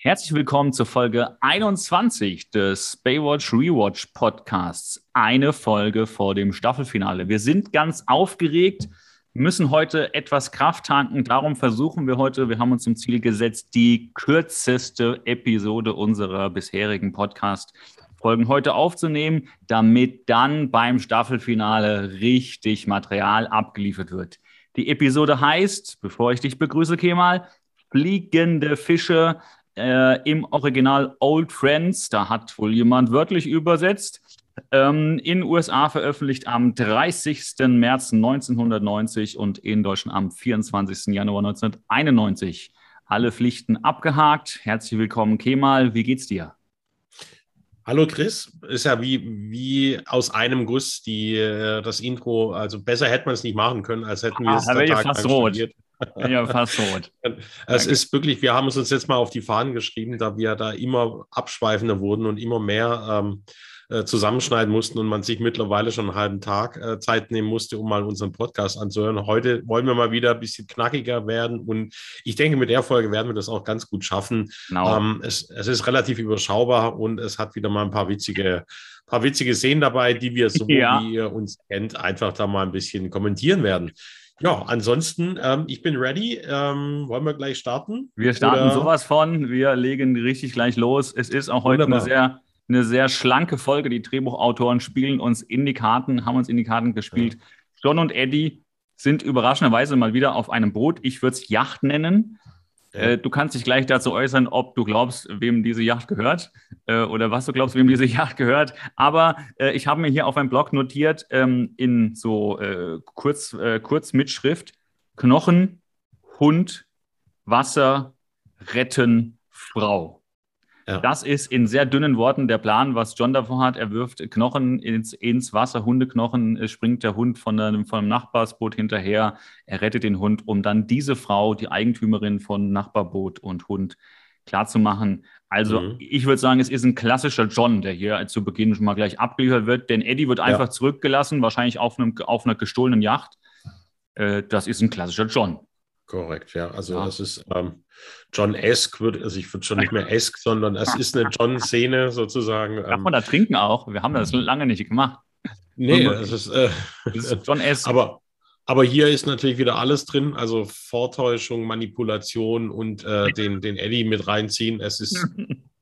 Herzlich willkommen zur Folge 21 des Baywatch Rewatch Podcasts. Eine Folge vor dem Staffelfinale. Wir sind ganz aufgeregt, müssen heute etwas Kraft tanken. Darum versuchen wir heute, wir haben uns zum Ziel gesetzt, die kürzeste Episode unserer bisherigen Podcast-Folgen heute aufzunehmen, damit dann beim Staffelfinale richtig Material abgeliefert wird. Die Episode heißt, bevor ich dich begrüße, Kemal, Fliegende Fische äh, im Original Old Friends, da hat wohl jemand wörtlich übersetzt, ähm, in USA veröffentlicht am 30. März 1990 und in Deutschland am 24. Januar 1991. Alle Pflichten abgehakt. Herzlich willkommen, Kemal. Wie geht's dir? Hallo Chris, ist ja wie, wie aus einem Guss die, äh, das Intro. Also besser hätte man es nicht machen können, als hätten wir ah, es da Tag fast rot. Studiert. Ja, fast rot. Es ist wirklich, wir haben es uns jetzt mal auf die Fahnen geschrieben, da wir da immer abschweifender wurden und immer mehr ähm, äh, zusammenschneiden mussten und man sich mittlerweile schon einen halben Tag äh, Zeit nehmen musste, um mal unseren Podcast anzuhören. Heute wollen wir mal wieder ein bisschen knackiger werden und ich denke, mit der Folge werden wir das auch ganz gut schaffen. Genau. Ähm, es, es ist relativ überschaubar und es hat wieder mal ein paar witzige paar witzige Szenen dabei, die wir, so ja. wie ihr uns kennt, einfach da mal ein bisschen kommentieren werden. Ja, ansonsten, ähm, ich bin ready. Ähm, wollen wir gleich starten? Wir starten Oder? sowas von. Wir legen richtig gleich los. Es ist auch heute eine sehr, eine sehr schlanke Folge. Die Drehbuchautoren spielen uns in die Karten, haben uns in die Karten gespielt. Ja. John und Eddie sind überraschenderweise mal wieder auf einem Boot. Ich würde es Yacht nennen. Äh, du kannst dich gleich dazu äußern, ob du glaubst, wem diese Yacht gehört äh, oder was du glaubst, wem diese Yacht gehört. Aber äh, ich habe mir hier auf einem Blog notiert ähm, in so äh, kurz, äh, Kurzmitschrift Knochen, Hund, Wasser, Retten, Frau. Ja. Das ist in sehr dünnen Worten der Plan, was John davor hat. Er wirft Knochen ins, ins Wasser, Hundeknochen, springt der Hund von einem, von einem Nachbarsboot hinterher. Er rettet den Hund, um dann diese Frau, die Eigentümerin von Nachbarboot und Hund, klarzumachen. Also mhm. ich würde sagen, es ist ein klassischer John, der hier zu Beginn schon mal gleich abgeliefert wird, denn Eddie wird einfach ja. zurückgelassen, wahrscheinlich auf, einem, auf einer gestohlenen Yacht. Äh, das ist ein klassischer John. Korrekt, ja. Also ja. das ist ähm, John Esk, wird, also ich würde schon nicht mehr Esk, sondern es ist eine John-Szene sozusagen. Darf ähm, man da trinken auch? Wir haben das lange nicht gemacht. Nee, es ist, äh, ist John Esk. Aber, aber hier ist natürlich wieder alles drin, also Vortäuschung, Manipulation und äh, den, den Eddie mit reinziehen. Es ist,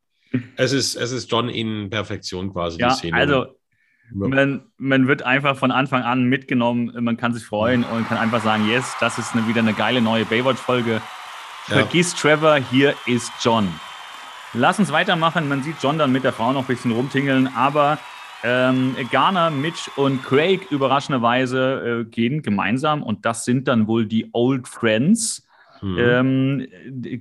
es ist, es ist John in Perfektion quasi, ja, die Szene. Also man, man wird einfach von Anfang an mitgenommen, man kann sich freuen und kann einfach sagen, yes, das ist eine, wieder eine geile neue Baywatch-Folge. Vergiss ja. Trevor, hier ist John. Lass uns weitermachen. Man sieht John dann mit der Frau noch ein bisschen rumtingeln, aber ähm, Garner, Mitch und Craig überraschenderweise äh, gehen gemeinsam und das sind dann wohl die Old Friends, mhm. ähm,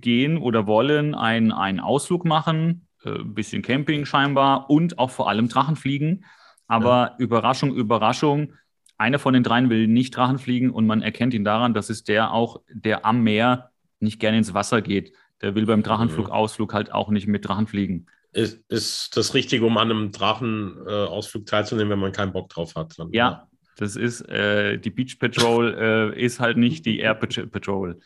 gehen oder wollen einen Ausflug machen, ein äh, bisschen Camping scheinbar und auch vor allem Drachenfliegen. Aber ja. Überraschung, Überraschung, einer von den dreien will nicht Drachen fliegen und man erkennt ihn daran, dass es der auch, der am Meer nicht gerne ins Wasser geht. Der will beim Drachenflugausflug halt auch nicht mit Drachen fliegen. Ist, ist das Richtige, um an einem Drachenausflug äh, teilzunehmen, wenn man keinen Bock drauf hat? Dann, ja, ja, das ist äh, die Beach Patrol, äh, ist halt nicht die Air Patrol.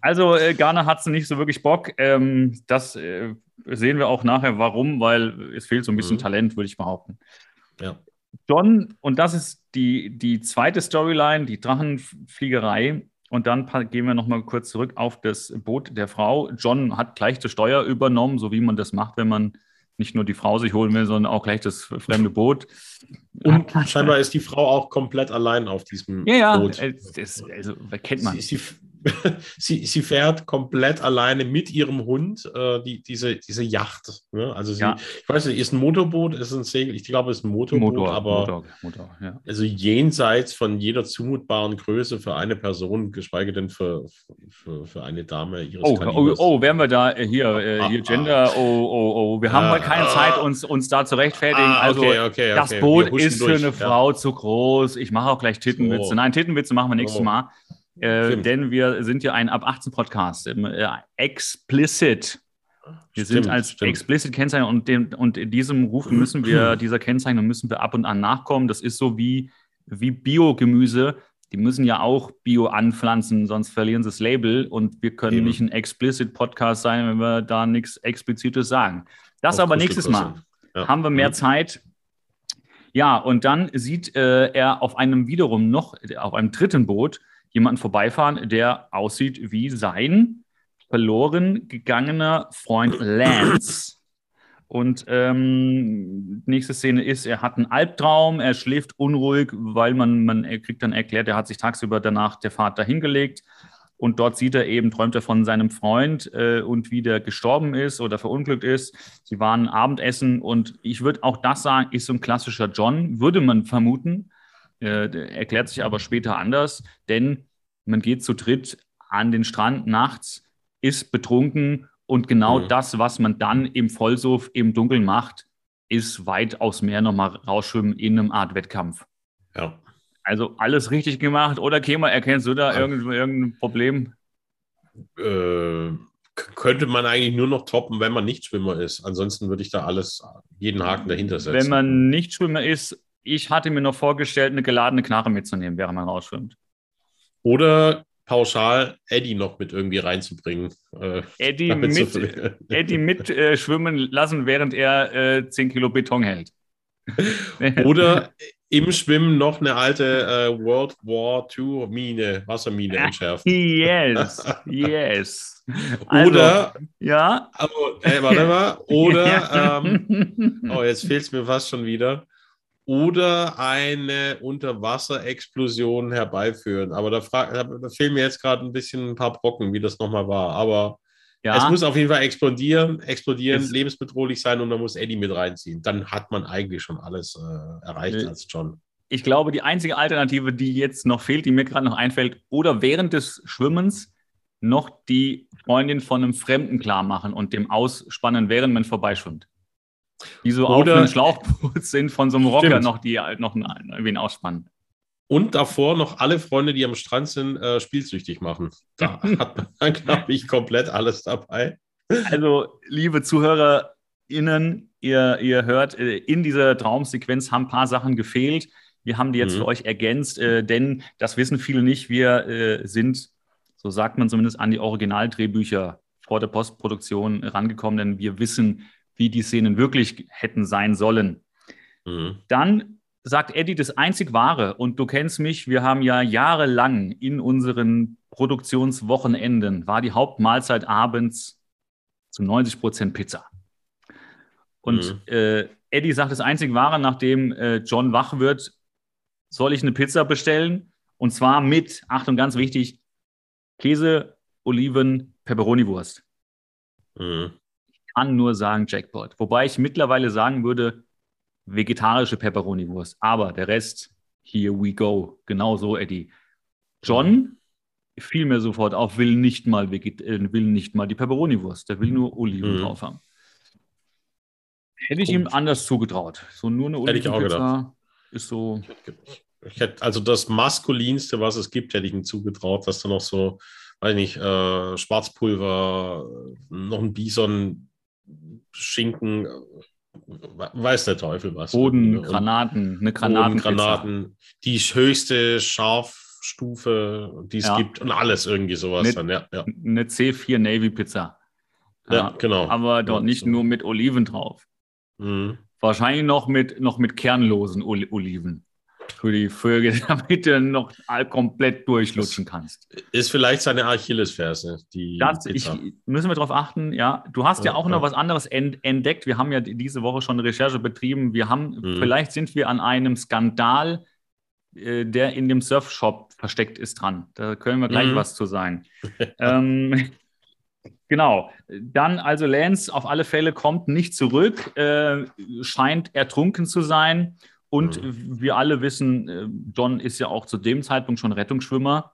Also äh, Garner hat es nicht so wirklich Bock. Ähm, das äh, sehen wir auch nachher, warum, weil es fehlt so ein bisschen mhm. Talent, würde ich behaupten. Ja. John, und das ist die, die zweite Storyline, die Drachenfliegerei. Und dann gehen wir nochmal kurz zurück auf das Boot der Frau. John hat gleich das Steuer übernommen, so wie man das macht, wenn man nicht nur die Frau sich holen will, sondern auch gleich das fremde Boot. Und scheinbar ist die Frau auch komplett allein auf diesem ja, ja, Boot. Ja, also kennt man. Sie, sie, sie, sie fährt komplett alleine mit ihrem Hund äh, die, diese, diese Yacht. Ne? Also sie, ja. ich weiß nicht, ist ein Motorboot, ist ein Segel, ich glaube, es ist ein Motorboot, Motor, aber Motor, Motor, ja. also jenseits von jeder zumutbaren Größe für eine Person, geschweige denn für, für, für eine Dame ihres oh, oh, oh, wären wir da äh, hier, äh, ah, hier Gender, ah, oh, oh, oh, wir haben ah, mal keine ah, Zeit, uns, uns da zu rechtfertigen. Ah, also okay, okay, das okay. Boot ist für eine Frau zu groß. Ich mache auch gleich Tittenwitze. So. Nein, Tittenwitze machen wir nächstes oh. Mal. Äh, denn wir sind ja ein ab 18 Podcast, äh, explicit. Wir stimmt, sind als stimmt. explicit Kennzeichen und, dem, und in diesem Ruf müssen wir, dieser Kennzeichnung müssen wir ab und an nachkommen. Das ist so wie, wie Biogemüse. die müssen ja auch Bio anpflanzen, sonst verlieren sie das Label und wir können Eben. nicht ein explicit Podcast sein, wenn wir da nichts Explizites sagen. Das Auf aber nächstes Mal. Ja. Haben wir mehr Mhm. Zeit. Ja, und dann sieht äh, er auf einem wiederum noch, auf einem dritten Boot, jemanden vorbeifahren, der aussieht wie sein verloren gegangener Freund Lance. Und ähm, nächste Szene ist, er hat einen Albtraum, er schläft unruhig, weil man, man er kriegt dann erklärt, er hat sich tagsüber danach der Fahrt dahingelegt. Und dort sieht er eben, träumt er von seinem Freund äh, und wie der gestorben ist oder verunglückt ist. Sie waren Abendessen und ich würde auch das sagen, ist so ein klassischer John, würde man vermuten. Äh, erklärt sich aber später anders, denn man geht zu dritt an den Strand nachts, ist betrunken und genau Mhm. das, was man dann im Vollsuff im Dunkeln macht, ist weitaus mehr nochmal rausschwimmen in einem Art Wettkampf. Ja. Also alles richtig gemacht. Oder Kema, erkennst du da Ja. irgend, irgendein Problem? Äh, könnte man eigentlich nur noch toppen, wenn man nicht Schwimmer ist. Ansonsten würde ich da alles, jeden Haken dahinter setzen. Wenn man nicht Schwimmer ist, ich hatte mir noch vorgestellt, eine geladene Knarre mitzunehmen, während man rausschwimmt. Oder pauschal Eddie noch mit irgendwie reinzubringen. Äh, Eddie mit, Eddie mit äh, schwimmen lassen, während er äh, 10 Kilo Beton hält. Oder im Schwimmen noch eine alte äh, World War II Mine, Wassermine entschärfen. yes, yes. Also, Oder, ja. also, äh, warte mal, oder, ähm, oh, jetzt fehlt es mir fast schon wieder. Oder eine Unterwasserexplosion herbeiführen. Aber da, da fehlen mir jetzt gerade ein bisschen ein paar Brocken, wie das nochmal war. Aber ja, es muss auf jeden Fall explodieren, explodieren, Es- lebensbedrohlich sein und dann muss Eddie mit reinziehen. Dann hat man eigentlich schon alles äh, erreicht Äh, als John. ich glaube, die einzige Alternative, die jetzt noch fehlt, die mir gerade noch einfällt, oder während des Schwimmens noch die Freundin von einem Fremden klar machen und dem ausspannen, während man vorbeischwimmt. Die so auf einem Schlauchboot sind von so einem Rocker Stimmt. noch, die halt noch einen, ausspannen. Und davor noch alle Freunde, die am Strand sind, äh, spielsüchtig machen. Da hat man dann, glaube ich, komplett alles dabei. Also, liebe ZuhörerInnen, ihr, ihr hört, äh, in dieser Traumsequenz haben ein paar Sachen gefehlt. Wir haben die jetzt Mhm. für euch ergänzt, äh, denn das wissen viele nicht. Wir äh, sind, so sagt man zumindest, an die Originaldrehbücher vor der Postproduktion rangekommen, denn wir wissen, wie die Szenen wirklich hätten sein sollen. Mhm. Dann sagt Eddie das einzig wahre, und du kennst mich, wir haben ja jahrelang in unseren Produktionswochenenden, war die Hauptmahlzeit abends zu 90 Prozent Pizza. Und äh, Eddie sagt das einzig wahre, nachdem äh, John wach wird, soll ich eine Pizza bestellen? Und zwar mit, Achtung, ganz wichtig, Käse, Oliven, Pepperoni-Wurst Mhm. Kann nur sagen Jackpot. Wobei ich mittlerweile sagen würde, vegetarische Pepperoni-Wurst. Aber der Rest, here we go. Genau so, Eddie. John fiel mir sofort auf, will nicht mal, veget äh, will nicht mal die Pepperoni-Wurst. Der will nur Oliven Mhm. drauf haben. Hätte ich Punkt. ihm anders zugetraut. So nur eine ich Olivenpizza ist so. Ich hätte, also das Maskulinste, was es gibt, hätte ich ihm zugetraut, dass da noch so, weiß nicht, äh, Schwarzpulver, noch ein Bison, Schinken, äh, weiß der Teufel was. Boden, Granaten, eine Granatenpizza. Granaten, die höchste Scharfstufe, die es Ja. gibt und alles irgendwie sowas Mit- dann, ja. Ja, Eine C4 Navy Pizza. ja genau. Aber dort nicht so. nur mit Oliven drauf. Mhm. Wahrscheinlich noch mit, noch mit kernlosen Oli Oliven. Für die Vögel, damit du noch komplett durchlutschen kannst. Ist vielleicht seine Achillesferse, die Das, ich, müssen wir darauf achten, ja. Du hast ja, Ja, auch noch ja. was anderes ent entdeckt. Wir haben ja die- diese Woche schon Recherche betrieben. Wir haben, Mhm. vielleicht sind wir an einem Skandal, äh, der in dem Surfshop versteckt ist, dran. Da können wir gleich Mhm. was zu sagen. ähm, genau. Dann also Lance auf alle Fälle kommt nicht zurück, äh, scheint ertrunken zu sein. Und wir alle wissen, äh, John ist ja auch zu dem Zeitpunkt schon Rettungsschwimmer.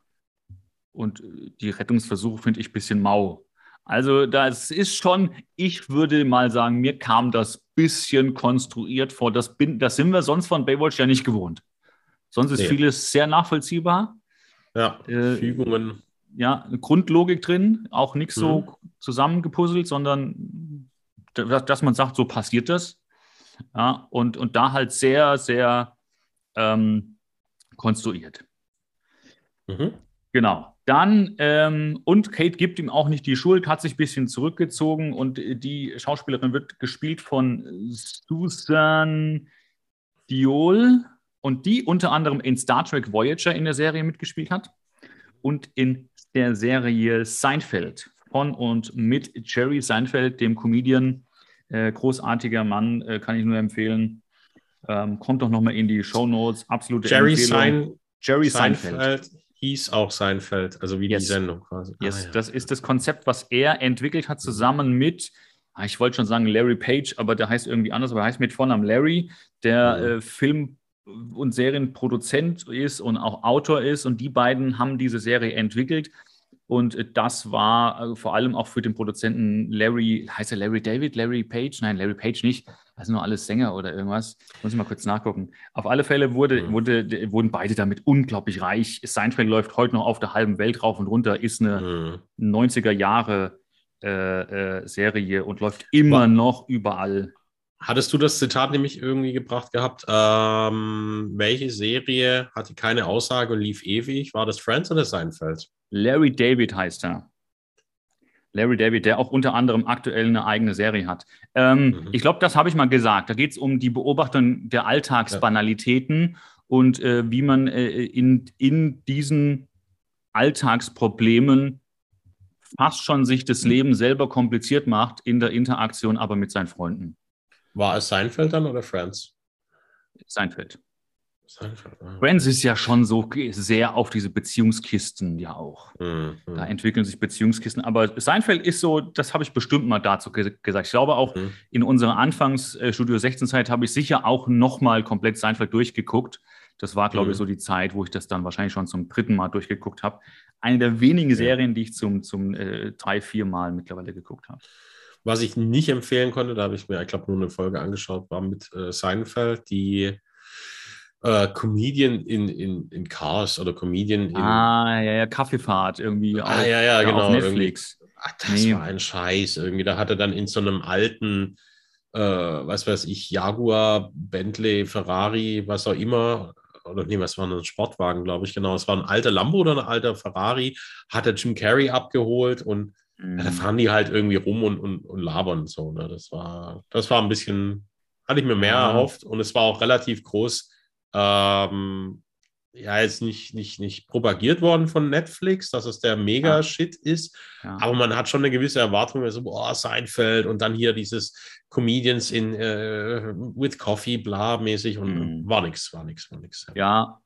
Und äh, die Rettungsversuche finde ich ein bisschen mau. Also das ist schon, ich würde mal sagen, mir kam das bisschen konstruiert vor. Das, bin, das sind wir sonst von Baywatch ja nicht gewohnt. Sonst ist Nee. vieles sehr nachvollziehbar. Ja, Äh, Fügungen. Ja, eine Grundlogik drin, auch nicht so Mhm. zusammengepuzzelt, sondern dass man sagt, so passiert das. Ja, und, und da halt sehr, sehr ähm, konstruiert. Mhm. Genau. Dann, ähm, und Kate gibt ihm auch nicht die Schuld, hat sich ein bisschen zurückgezogen und die Schauspielerin wird gespielt von Susan Diol und die unter anderem in Star Trek Voyager in der Serie mitgespielt hat und in der Serie Seinfeld von und mit Jerry Seinfeld, dem Comedian. Äh, großartiger Mann, äh, kann ich nur empfehlen. Ähm, kommt doch nochmal in die Show Notes. Absolute Jerry Empfehlung. Sein Jerry Seinfeld. Seinfeld. Hieß auch Seinfeld, also wie yes. die Sendung quasi. Yes. Ah, ja. Das ist das Konzept, was er entwickelt hat, zusammen mit, ah, ich wollte schon sagen Larry Page, aber der heißt irgendwie anders, aber er heißt mit Vornamen Larry, der mhm. äh, Film- und Serienproduzent ist und auch Autor ist. Und die beiden haben diese Serie entwickelt. Und das war äh, vor allem auch für den Produzenten Larry, heißt er Larry David, Larry Page? Nein, Larry Page nicht. Das sind nur alles Sänger oder irgendwas. Muss ich mal kurz nachgucken. Auf alle Fälle wurde, mhm. wurde, wurden beide damit unglaublich reich. Seinfeld läuft heute noch auf der halben Welt rauf und runter, ist eine mhm. 90er Jahre äh, äh, Serie und läuft immer noch überall. Hattest du das Zitat nämlich irgendwie gebracht gehabt? Ähm, welche Serie hatte keine Aussage und lief ewig? War das Friends oder Seinfeld? Larry David heißt er. Larry David, der auch unter anderem aktuell eine eigene Serie hat. Ähm, mhm. Ich glaube, das habe ich mal gesagt. Da geht es um die Beobachtung der Alltagsbanalitäten ja. und äh, wie man äh, in, in diesen Alltagsproblemen fast schon sich das Leben selber kompliziert macht in der Interaktion, aber mit seinen Freunden. War es Seinfeld dann oder Friends? Seinfeld. Friends ist ja schon so sehr auf diese Beziehungskisten ja auch. Mhm. Da entwickeln sich Beziehungskisten. Aber Seinfeld ist so, das habe ich bestimmt mal dazu gesagt. Ich glaube auch mhm. in unserer Anfangs-Studio 16-Zeit habe ich sicher auch nochmal komplett Seinfeld durchgeguckt. Das war, glaube mhm. ich, so die Zeit, wo ich das dann wahrscheinlich schon zum dritten Mal durchgeguckt habe. Eine der wenigen Serien, die ich zum, zum äh, drei, vier Mal mittlerweile geguckt habe. Was ich nicht empfehlen konnte, da habe ich mir, ich glaube, nur eine Folge angeschaut, war mit äh, Seinfeld, die äh, Comedian in, in, in Cars oder Comedian in. Ah, ja, ja, Kaffeefahrt irgendwie. Ah, auf, ja, ja, genau. Auf Netflix. Ach, das nee. war ein Scheiß irgendwie. Da hat er dann in so einem alten, äh, was weiß ich, Jaguar, Bentley, Ferrari, was auch immer, oder nee, was war ein Sportwagen, glaube ich, genau. Es war ein alter Lambo oder ein alter Ferrari, hat er Jim Carrey abgeholt und mhm. ja, da fahren die halt irgendwie rum und, und, und labern und so. Ne? Das war, das war ein bisschen, hatte ich mir mehr ja. erhofft und es war auch relativ groß ähm, ja, jetzt nicht, nicht, nicht propagiert worden von Netflix, dass es der Mega-Shit ja. ist, ja. aber man hat schon eine gewisse Erwartung, so, also, boah, Seinfeld und dann hier dieses Comedians in äh, with Coffee, bla mäßig und mhm. war nichts, war nichts, war nichts. Ja,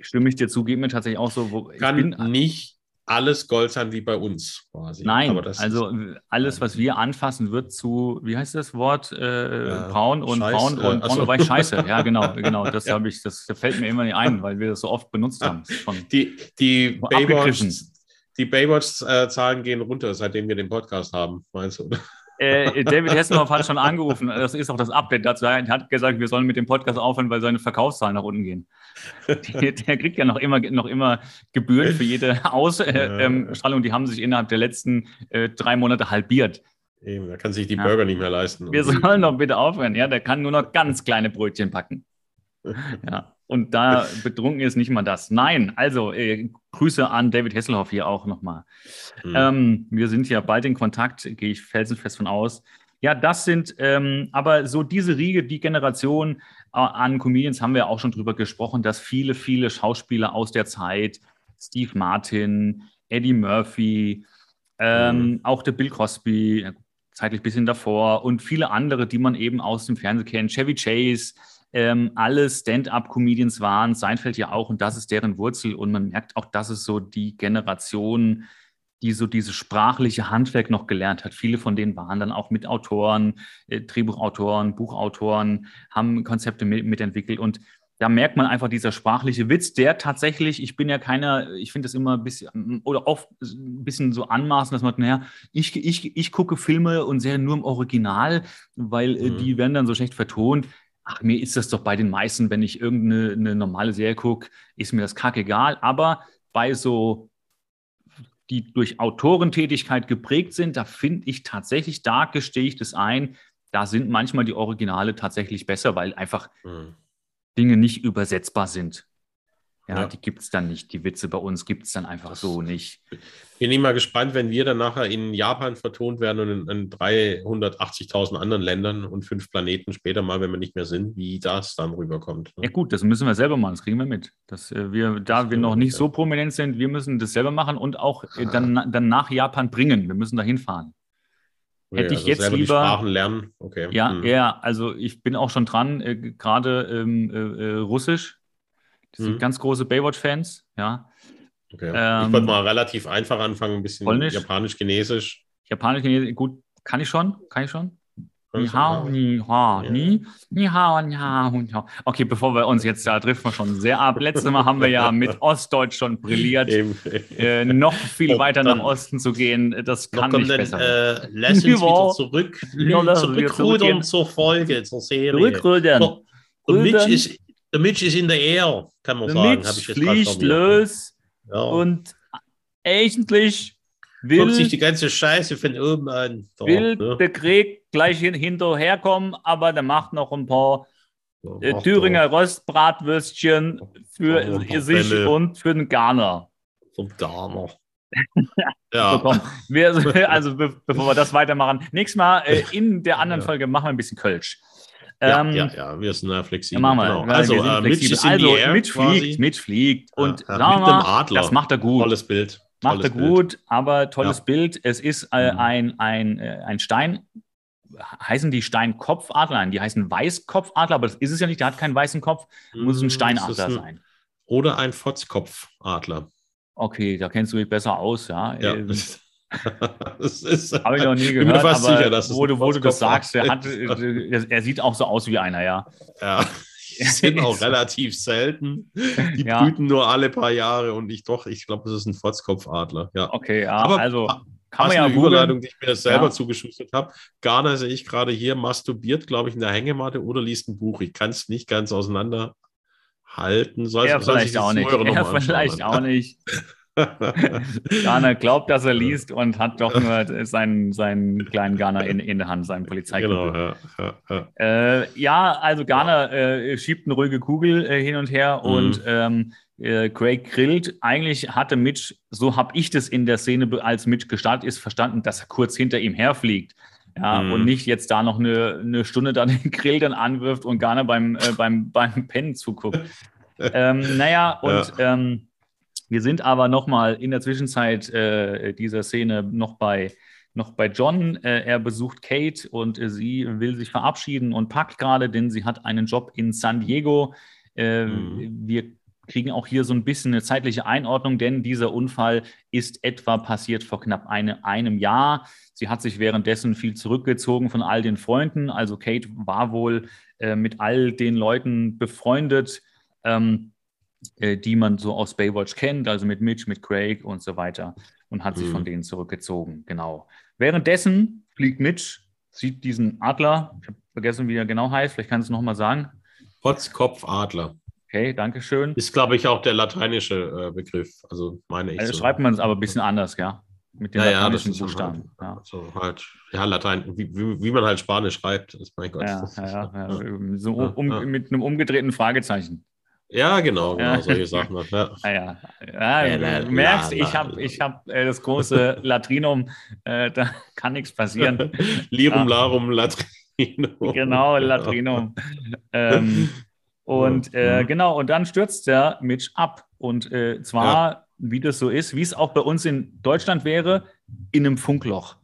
stimme ich dir zu, geht mir tatsächlich auch so. Wo, Kann bin, nicht alles Gold sein wie bei uns quasi. Nein, also alles, was wir anfassen, wird zu, wie heißt das Wort? Äh, ja, braun und Scheiß, braun und äh, braun und weiß Scheiße. Ja, genau, genau. Das ja. habe ich, das fällt mir immer nicht ein, weil wir das so oft benutzt haben. die die Baywatch, die Baywatch-Zahlen gehen runter, seitdem wir den Podcast haben, meinst du? Äh, David Hessenhoff hat schon angerufen, das ist auch das Update dazu. Er hat gesagt, wir sollen mit dem Podcast aufhören, weil seine Verkaufszahlen nach unten gehen. Der, der kriegt ja noch immer, noch immer Gebühren für jede Ausstrahlung. Ähm, die haben sich innerhalb der letzten äh, drei Monate halbiert. Eben, da kann sich die ja. Burger nicht mehr leisten. Wir sollen doch bitte aufhören. Ja, der kann nur noch ganz kleine Brötchen packen. Ja. Und da betrunken ist nicht mal das. Nein, also äh, Grüße an David Hesselhoff hier auch nochmal. Mhm. Ähm, wir sind ja bald in Kontakt, gehe ich felsenfest von aus. Ja, das sind ähm, aber so diese Riege, die Generation äh, an Comedians haben wir auch schon drüber gesprochen, dass viele, viele Schauspieler aus der Zeit, Steve Martin, Eddie Murphy, ähm, mhm. auch der Bill Cosby, zeitlich ein bisschen davor und viele andere, die man eben aus dem Fernsehen kennt, Chevy Chase, ähm, alle Stand-up-Comedians waren, Seinfeld ja auch, und das ist deren Wurzel. Und man merkt auch, dass es so die Generation, die so dieses sprachliche Handwerk noch gelernt hat. Viele von denen waren dann auch Mitautoren, äh, Drehbuchautoren, Buchautoren, haben Konzepte mit, mitentwickelt und da merkt man einfach dieser sprachliche Witz, der tatsächlich, ich bin ja keiner, ich finde das immer ein bisschen oder oft ein bisschen so anmaßen, dass man, naja, ich, ich, ich gucke Filme und Serien nur im Original, weil äh, mhm. die werden dann so schlecht vertont ach, mir ist das doch bei den meisten, wenn ich irgendeine normale Serie gucke, ist mir das kackegal. Aber bei so, die durch Autorentätigkeit geprägt sind, da finde ich tatsächlich, da gestehe ich das ein, da sind manchmal die Originale tatsächlich besser, weil einfach mhm. Dinge nicht übersetzbar sind. Ja, ja. die gibt es dann nicht. Die Witze bei uns gibt es dann einfach so nicht. Bin ich mal gespannt, wenn wir dann nachher in Japan vertont werden und in, in 380.000 anderen Ländern und fünf Planeten später mal, wenn wir nicht mehr sind, wie das dann rüberkommt. Ne? Ja gut, das müssen wir selber machen, das kriegen wir mit. Dass äh, wir, da das wir noch nicht ja. so prominent sind, wir müssen das selber machen und auch äh, dann, dann nach Japan bringen. Wir müssen dahin fahren. Okay, Hätte ich also jetzt lieber. Sprachen lernen, okay. Ja, hm. ja, also ich bin auch schon dran, äh, gerade ähm, äh, äh Russisch die sind mhm. ganz große Baywatch-Fans, ja. Okay. Ähm, ich wollte mal relativ einfach anfangen, ein bisschen Polnisch, Japanisch, Chinesisch. Japanisch, Chinesisch, gut, kann ich schon, kann ich schon. Ni hao, ni hao, ni, ni hao, ni hao, ni hao. Okay, bevor wir uns jetzt, da driften wir schon sehr ab. Letztes Mal haben wir ja mit Ostdeutsch schon brilliert. Äh, noch viel weiter nach Osten zu gehen, das kann nicht dann, besser äh, Lass uns wieder zurück, zurückrudern zur Folge, zur Serie. Zurückrudern. So, Mitch ist der Mitch ist in der Air, kann man der sagen. Mitch fliegt los ja. und eigentlich will Guckt sich die ganze Scheiße von oben an. Da, will ne? der Krieg gleich hinterherkommen, aber der macht noch ein paar äh, Thüringer doch. Rostbratwürstchen für ja, sich Bälle. und für den Garner. Vom Garner. ja. So, wir, also be bevor wir das weitermachen, nächstes Mal äh, in der anderen ja. Folge machen wir ein bisschen Kölsch. Ja, ähm, ja, ja, wir sind ja flexibel. Ja, genau. Also, äh, ist also, Mitch fliegt, Mitch fliegt. Und ja, ja, mit mal, Adler. das macht er gut. Tolles Bild. Macht er gut, aber tolles. Bild. Es ist äh, mhm. ein, ein, äh, ein Stein. Heißen die Steinkopfadler? Nein, die heißen Weißkopfadler, aber das ist es ja nicht. Der hat keinen weißen Kopf. Muss es ein mhm, Steinadler ein, sein. Oder ein Fotzkopfadler. Okay, da kennst du dich besser aus, ja. ja. Ähm, Habe ich noch nie gehört. Ich bin fast sicher, dass wo, du, wo du das sagst, er, hat, er sieht auch so aus wie einer, ja. Ja, die sind auch relativ selten. Die ja. brüten nur alle paar Jahre und ich doch, ich glaube, das ist ein Fotzkopfadler. Ja. Okay, ja, aber also kann man ja eine Überleitung, die ich mir selber ja. zugeschustert habe. Garner sehe ich gerade hier, masturbiert, glaube ich, in der Hängematte oder liest ein Buch. Ich kann es nicht ganz auseinanderhalten. Soll, er soll vielleicht auch nicht. Er vielleicht auch nicht. Ghana glaubt, dass er liest und hat doch nur seinen, seinen kleinen Ghana in, in der Hand, seinen Polizeikugel. Genau, ja, ja, äh, ja, also Ghana äh, schiebt eine ruhige Kugel äh, hin und her mhm. und ähm, äh, Craig grillt. Eigentlich hatte Mitch, so habe ich das in der Szene, als Mitch gestartet ist, verstanden, dass er kurz hinter ihm herfliegt. Ja, mhm. und nicht jetzt da noch eine, eine Stunde da den Grill dann anwirft und Ghana beim, äh, beim, beim Pennen zuguckt. ähm, naja, und ähm, wir sind aber nochmal in der Zwischenzeit äh, dieser Szene noch bei, noch bei John. Äh, er besucht Kate und äh, sie will sich verabschieden und packt gerade, denn sie hat einen Job in San Diego. Äh, mhm. Wir kriegen auch hier so ein bisschen eine zeitliche Einordnung, denn dieser Unfall ist etwa passiert vor knapp eine, einem Jahr. Sie hat sich währenddessen viel zurückgezogen von all den Freunden. Also Kate war wohl äh, mit all den Leuten befreundet. Ähm, äh, die man so aus Baywatch kennt, also mit Mitch, mit Craig und so weiter, und hat sich mhm. von denen zurückgezogen. Genau. Währenddessen fliegt Mitch, sieht diesen Adler, ich habe vergessen, wie er genau heißt, vielleicht kannst du es nochmal sagen. Potzkopfadler. Okay, danke schön. Ist, glaube ich, auch der lateinische äh, Begriff. Also meine ich. Also so. schreibt man es aber ein bisschen anders, ja? Mit den ja, lateinischen ja, Buchstaben. Halt, ja. Also halt, ja, Latein, wie, wie, wie, man halt Spanisch schreibt, ist mein Gott. Ja, ja, ja, So um, mit einem umgedrehten Fragezeichen. Ja, genau, genau, solche Sachen. Ja. Ah, ja. ja, ja du merkst, ich habe ich hab, äh, das große Latrinum, äh, da kann nichts passieren. Lirum, Larum, Latrinum. Genau, Latrinum. ähm, und äh, genau, und dann stürzt der Mitch ab. Und äh, zwar, wie das so ist, wie es auch bei uns in Deutschland wäre, in einem Funkloch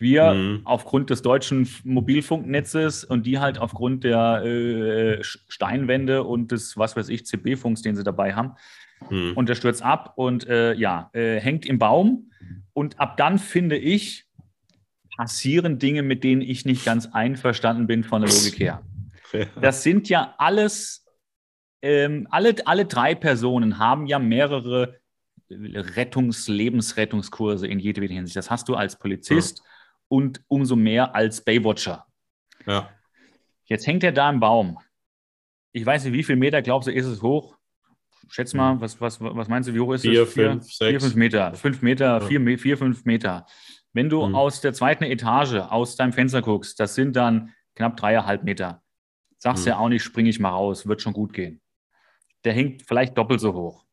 wir mhm. aufgrund des deutschen Mobilfunknetzes und die halt aufgrund der äh, Steinwände und des, was weiß ich, CB-Funks, den sie dabei haben. Mhm. Und der stürzt ab und äh, ja, äh, hängt im Baum. Und ab dann finde ich, passieren Dinge, mit denen ich nicht ganz einverstanden bin von der Logik her. Das sind ja alles, ähm, alle, alle drei Personen haben ja mehrere Rettungs-, Lebensrettungskurse in jeder Hinsicht. Das hast du als Polizist. Und umso mehr als Baywatcher. Ja. Jetzt hängt er da im Baum. Ich weiß nicht, wie viel Meter glaubst du, ist es hoch? Schätz mal, hm. was, was, was meinst du, wie hoch ist vier, es? Vier, fünf, sechs. Vier, fünf Meter. Fünf Meter, ja. vier, vier, fünf Meter. Wenn du mhm. aus der zweiten Etage aus deinem Fenster guckst, das sind dann knapp dreieinhalb Meter. Sagst mhm. ja auch nicht, springe ich mal raus, wird schon gut gehen. der hängt vielleicht doppelt so hoch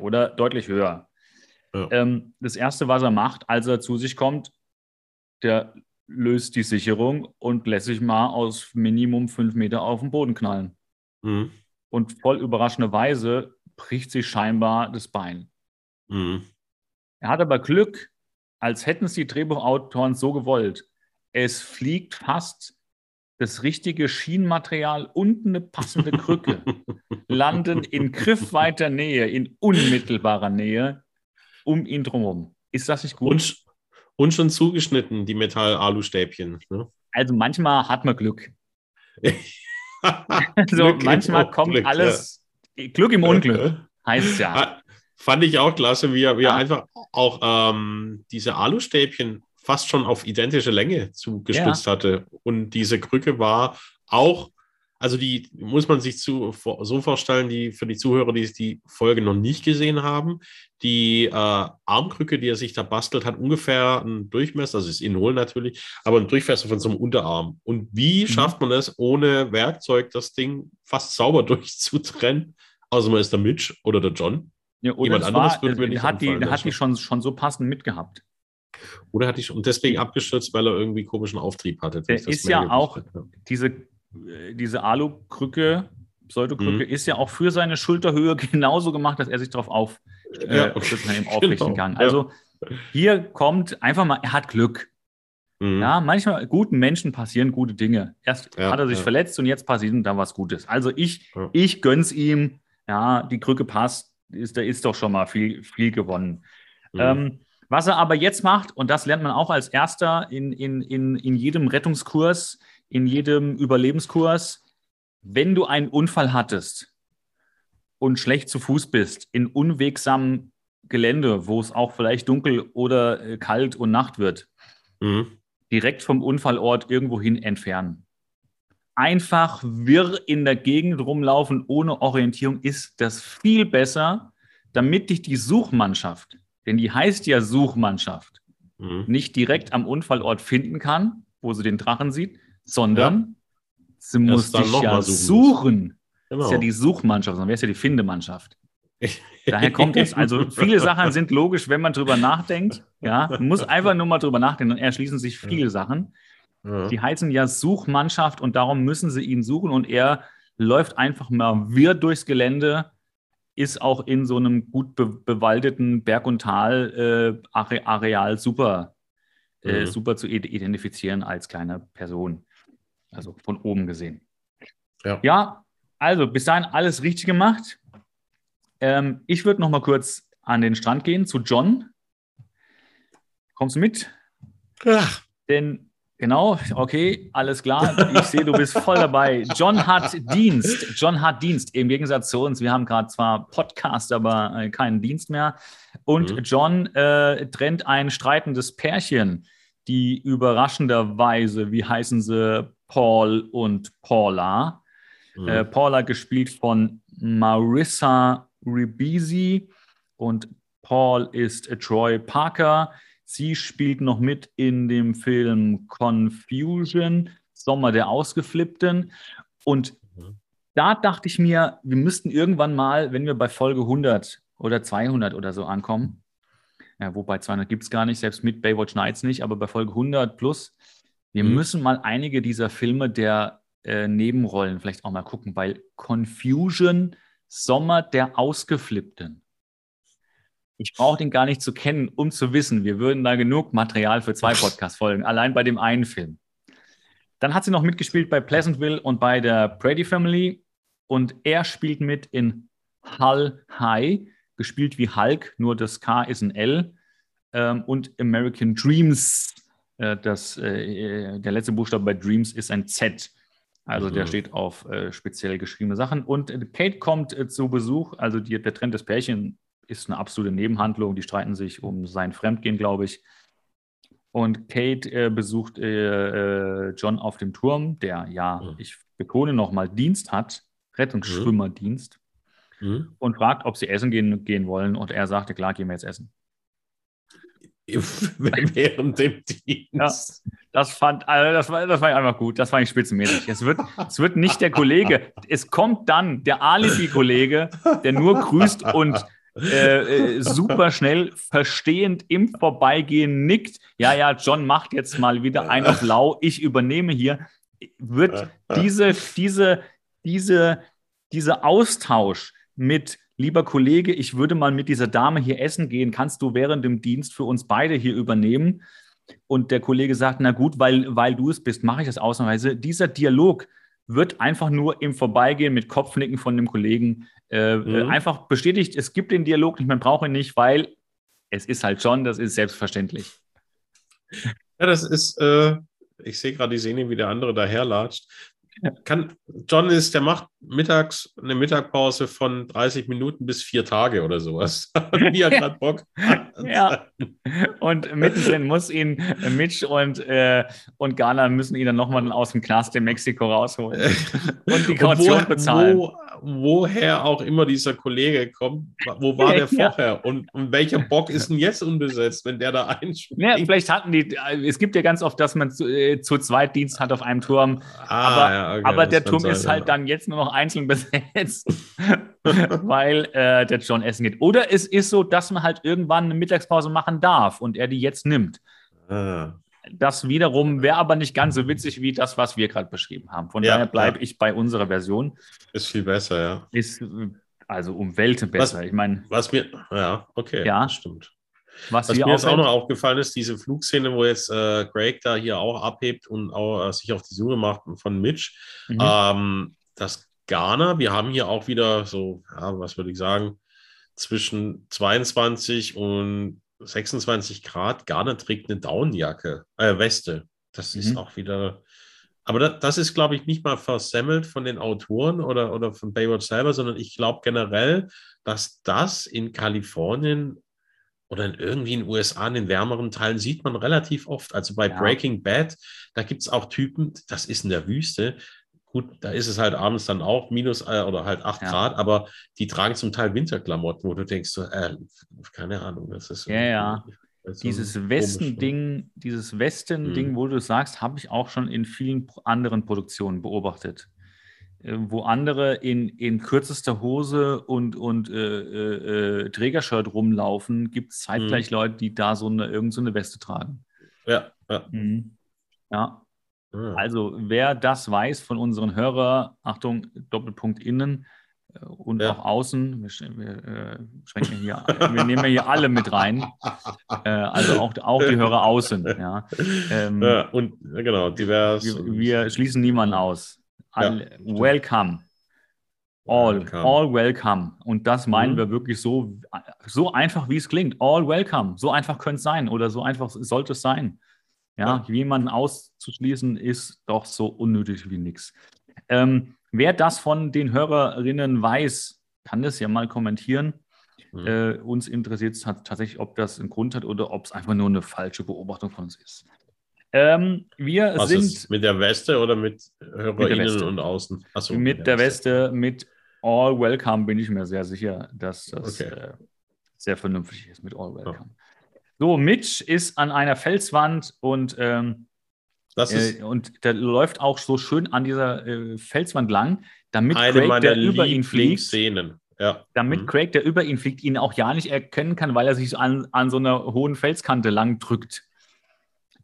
oder deutlich höher. Ja. Ähm, das Erste, was er macht, als er zu sich kommt, der löst die Sicherung und lässt sich mal aus Minimum fünf Meter auf den Boden knallen. Mhm. Und voll überraschenderweise bricht sich scheinbar das Bein. Mhm. Er hat aber Glück, als hätten es die Drehbuchautoren so gewollt. Es fliegt fast das richtige Schienenmaterial und eine passende Krücke landen in griffweiter Nähe, in unmittelbarer Nähe um ihn drumherum. Ist das nicht gut? Und, und schon zugeschnitten, die Metall-Alu-Stäbchen. Ne? Also manchmal hat man Glück. also Glück manchmal kommt Glück, alles ja. Glück im Unglück, heißt ja. Ah, fand ich auch klasse, wie er, wie er einfach auch ähm, diese Alustäbchen fast schon auf identische Länge zugespitzt ja. hatte. Und diese Krücke war auch, also die muss man sich zu, so vorstellen, die für die Zuhörer, die die Folge noch nicht gesehen haben, die äh, Armkrücke, die er sich da bastelt, hat ungefähr einen Durchmesser, also ist in Hohl natürlich, aber einen Durchmesser von so einem Unterarm. Und wie mhm. schafft man es, ohne Werkzeug das Ding fast sauber durchzutrennen? Also man ist der Mitch oder der John. Ja, oder Jemand anderes war, würde mir nicht hat die, der hat die schon, schon so passend mitgehabt. Oder hatte ich und deswegen abgestürzt, weil er irgendwie komischen Auftrieb hatte. Der ist ja auch diese, diese Alu-Krücke, Pseudokrücke, mhm. ist ja auch für seine Schulterhöhe genauso gemacht, dass er sich darauf auf, äh, ja, okay. aufrichten genau. kann. Also ja. hier kommt einfach mal, er hat Glück. Mhm. Ja, manchmal guten Menschen passieren gute Dinge. Erst ja, hat er sich verletzt und jetzt passiert ihm da was Gutes. Also ich, ich gönn's ihm. Ja, die Krücke passt, ist, da ist doch schon mal viel, viel gewonnen. Mhm. Ähm, was er aber jetzt macht, und das lernt man auch als Erster in, in, in, in jedem Rettungskurs, in jedem Überlebenskurs, wenn du einen Unfall hattest und schlecht zu Fuß bist, in unwegsamem Gelände, wo es auch vielleicht dunkel oder äh, kalt und Nacht wird, mhm. direkt vom Unfallort irgendwohin entfernen. Einfach wirr in der Gegend rumlaufen ohne Orientierung ist das viel besser, damit dich die Suchmannschaft denn die heißt ja Suchmannschaft, mhm. nicht direkt am Unfallort finden kann, wo sie den Drachen sieht, sondern ja. sie muss dich ja suchen. Genau. Das ist ja die Suchmannschaft, sondern wäre es ja die Findemannschaft. Daher kommt es. Also viele Sachen sind logisch, wenn man drüber nachdenkt. Ja, man muss einfach nur mal drüber nachdenken und erschließen sich viele ja. Sachen. Ja. Die heißen ja Suchmannschaft und darum müssen sie ihn suchen und er läuft einfach mal wirr durchs Gelände ist auch in so einem gut be bewaldeten Berg- und Tal-Areal äh, super, äh, mhm. super zu identifizieren als kleine Person. Also von oben gesehen. Ja, ja also bis dahin alles richtig gemacht. Ähm, ich würde noch mal kurz an den Strand gehen zu John. Kommst du mit? Ach. Denn Genau, okay, alles klar. Ich sehe, du bist voll dabei. John hat Dienst. John hat Dienst. Im Gegensatz zu uns. Wir haben gerade zwar Podcast, aber äh, keinen Dienst mehr. Und mhm. John äh, trennt ein streitendes Pärchen, die überraschenderweise, wie heißen sie, Paul und Paula. Mhm. Äh, Paula gespielt von Marissa Ribisi und Paul ist Troy Parker. Sie spielt noch mit in dem Film Confusion, Sommer der Ausgeflippten. Und mhm. da dachte ich mir, wir müssten irgendwann mal, wenn wir bei Folge 100 oder 200 oder so ankommen, ja, wobei 200 gibt es gar nicht, selbst mit Baywatch Nights nicht, aber bei Folge 100 plus, wir mhm. müssen mal einige dieser Filme der äh, Nebenrollen vielleicht auch mal gucken, weil Confusion, Sommer der Ausgeflippten, ich brauche den gar nicht zu kennen, um zu wissen, wir würden da genug Material für zwei Podcast-Folgen, allein bei dem einen Film. Dann hat sie noch mitgespielt bei Pleasantville und bei der Brady Family. Und er spielt mit in Hull High, gespielt wie Hulk, nur das K ist ein L. Ähm, und American Dreams, äh, das, äh, der letzte Buchstabe bei Dreams ist ein Z. Also mhm. der steht auf äh, speziell geschriebene Sachen. Und äh, Kate kommt äh, zu Besuch, also die, der Trend des Pärchen ist eine absolute Nebenhandlung. Die streiten sich um sein Fremdgehen, glaube ich. Und Kate äh, besucht äh, äh, John auf dem Turm, der ja, mhm. ich betone nochmal, Dienst hat, Rettungsschwimmerdienst, mhm. und fragt, ob sie essen gehen, gehen wollen. Und er sagte, klar, gehen wir jetzt essen. während dem Dienst. Ja, das fand, also das war, das war einfach gut. Das war nicht spitzenmäßig. Es wird, es wird nicht der Kollege. Es kommt dann der Alibi-Kollege, der nur grüßt und äh, äh, super schnell verstehend im Vorbeigehen nickt. Ja, ja, John macht jetzt mal wieder ein auf Lau. Ich übernehme hier. Wird diese, diese, diese, dieser Austausch mit lieber Kollege, ich würde mal mit dieser Dame hier essen gehen, kannst du während dem Dienst für uns beide hier übernehmen? Und der Kollege sagt, na gut, weil, weil du es bist, mache ich das ausnahmsweise. Dieser Dialog wird einfach nur im Vorbeigehen mit Kopfnicken von dem Kollegen äh, mhm. einfach bestätigt. Es gibt den Dialog nicht, man braucht ihn nicht, weil es ist halt schon, das ist selbstverständlich. Ja, das ist, äh, ich sehe gerade die Szene, wie der andere daherlatscht. Kann, John ist, der macht mittags eine Mittagpause von 30 Minuten bis vier Tage oder sowas. Wie er gerade Bock ja. Und mittendrin muss ihn Mitch und, äh, und Gala müssen ihn dann nochmal aus dem Knast in Mexiko rausholen und die Kaution wo, bezahlen. Wo, woher auch immer dieser Kollege kommt, wo war der ja. vorher und, und, welcher Bock ist denn jetzt unbesetzt, wenn der da einspringt? Ja, vielleicht hatten die, es gibt ja ganz oft, dass man zu, äh, zu zweit Dienst hat auf einem Turm, ah, aber, ja, okay, aber der Turm sein, ist halt ja. dann jetzt nur noch einzeln besetzt, weil äh, der John essen geht. Oder es ist so, dass man halt irgendwann eine Mittagspause machen darf und er die jetzt nimmt. Ah. Das wiederum wäre aber nicht ganz so witzig wie das, was wir gerade beschrieben haben. Von ja, daher bleibe ja. ich bei unserer Version. Ist viel besser, ja. Ist also um Welten besser. Was, ich meine. Was mir, ja, okay, ja. stimmt. Was, was mir jetzt auch noch aufgefallen ist, diese Flugszene, wo jetzt äh, Greg da hier auch abhebt und auch, äh, sich auf die Suche macht von Mitch. Mhm. Ähm, das Ghana, wir haben hier auch wieder so, ja, was würde ich sagen, zwischen 22 und 26 Grad. Garner trägt eine Downjacke, äh, Weste. Das mhm. ist auch wieder. Aber das, das ist, glaube ich, nicht mal versemmelt von den Autoren oder, oder von Baywatch selber, sondern ich glaube generell, dass das in Kalifornien oder in irgendwie in den USA, in den wärmeren Teilen, sieht man relativ oft. Also bei ja. Breaking Bad, da gibt es auch Typen, das ist in der Wüste, Gut, da ist es halt abends dann auch minus äh, oder halt 8 ja. Grad, aber die tragen zum Teil Winterklamotten, wo du denkst, so, äh, keine Ahnung, das ist. Ja, ja. So dieses Westen-Ding, dieses Westen-Ding, mhm. wo du sagst, habe ich auch schon in vielen anderen Produktionen beobachtet. Äh, wo andere in, in kürzester Hose und, und äh, äh, äh Trägershirt rumlaufen, gibt es zeitgleich mhm. Leute, die da so eine, irgend so eine Weste tragen. Ja, ja. Mhm. Ja. Also, wer das weiß von unseren Hörern, Achtung, Doppelpunkt innen äh, und ja. auch außen, wir, wir, äh, hier, wir nehmen hier alle mit rein, äh, also auch, auch die Hörer außen. Ja. Ähm, ja und genau, divers. Wir, wir schließen niemanden aus. All, welcome. All, welcome. all welcome. Und das meinen mhm. wir wirklich so, so einfach, wie es klingt. All welcome. So einfach könnte es sein oder so einfach sollte es sein. Ja, jemanden auszuschließen ist doch so unnötig wie nichts. Ähm, wer das von den Hörerinnen weiß, kann das ja mal kommentieren. Mhm. Äh, uns interessiert es tatsächlich, ob das einen Grund hat oder ob es einfach nur eine falsche Beobachtung von uns ist. Ähm, wir Was sind. Ist mit der Weste oder mit HörerInnen und Außen? Achso, mit, mit der Weste. Weste, mit All Welcome bin ich mir sehr sicher, dass das okay. äh, sehr vernünftig ist mit All Welcome. So, Mitch ist an einer Felswand und, ähm, äh, und der läuft auch so schön an dieser äh, Felswand lang, damit Craig, der über ihn fliegt, Szenen. Ja. damit mhm. Craig, der über ihn fliegt, ihn auch ja nicht erkennen kann, weil er sich an, an so einer hohen Felskante lang drückt.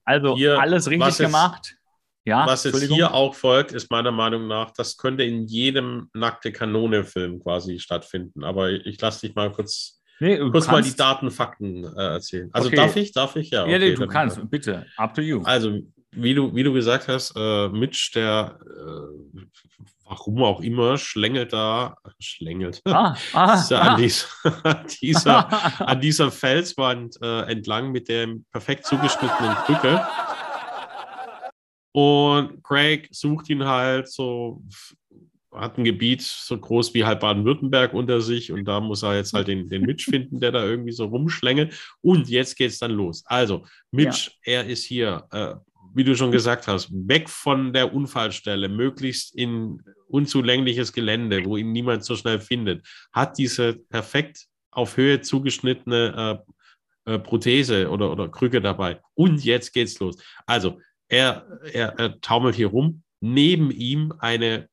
Also hier, alles richtig gemacht. Ja, was jetzt hier auch folgt, ist meiner Meinung nach, das könnte in jedem nackte Kanone-Film quasi stattfinden. Aber ich lasse dich mal kurz Nee, Kurz kannst... mal die Daten, Fakten äh, erzählen. Also okay. darf ich? Darf ich? Ja, okay, nee, du kannst, dann, bitte. Up to you. Also, wie du, wie du gesagt hast, äh, Mitch, der äh, warum auch immer, schlängelt da, schlängelt, ah, ah, ja ah. An, dies, dieser, an dieser Felswand äh, entlang mit der perfekt zugeschnittenen Brücke. Und Craig sucht ihn halt so hat ein Gebiet so groß wie halb Baden-Württemberg unter sich und da muss er jetzt halt den, den Mitch finden, der da irgendwie so rumschlängelt. Und jetzt geht es dann los. Also, Mitch, ja. er ist hier, äh, wie du schon gesagt hast, weg von der Unfallstelle, möglichst in unzulängliches Gelände, wo ihn niemand so schnell findet, hat diese perfekt auf Höhe zugeschnittene äh, äh, Prothese oder, oder Krücke dabei. Und jetzt geht's los. Also, er, er, er taumelt hier rum. Neben ihm eine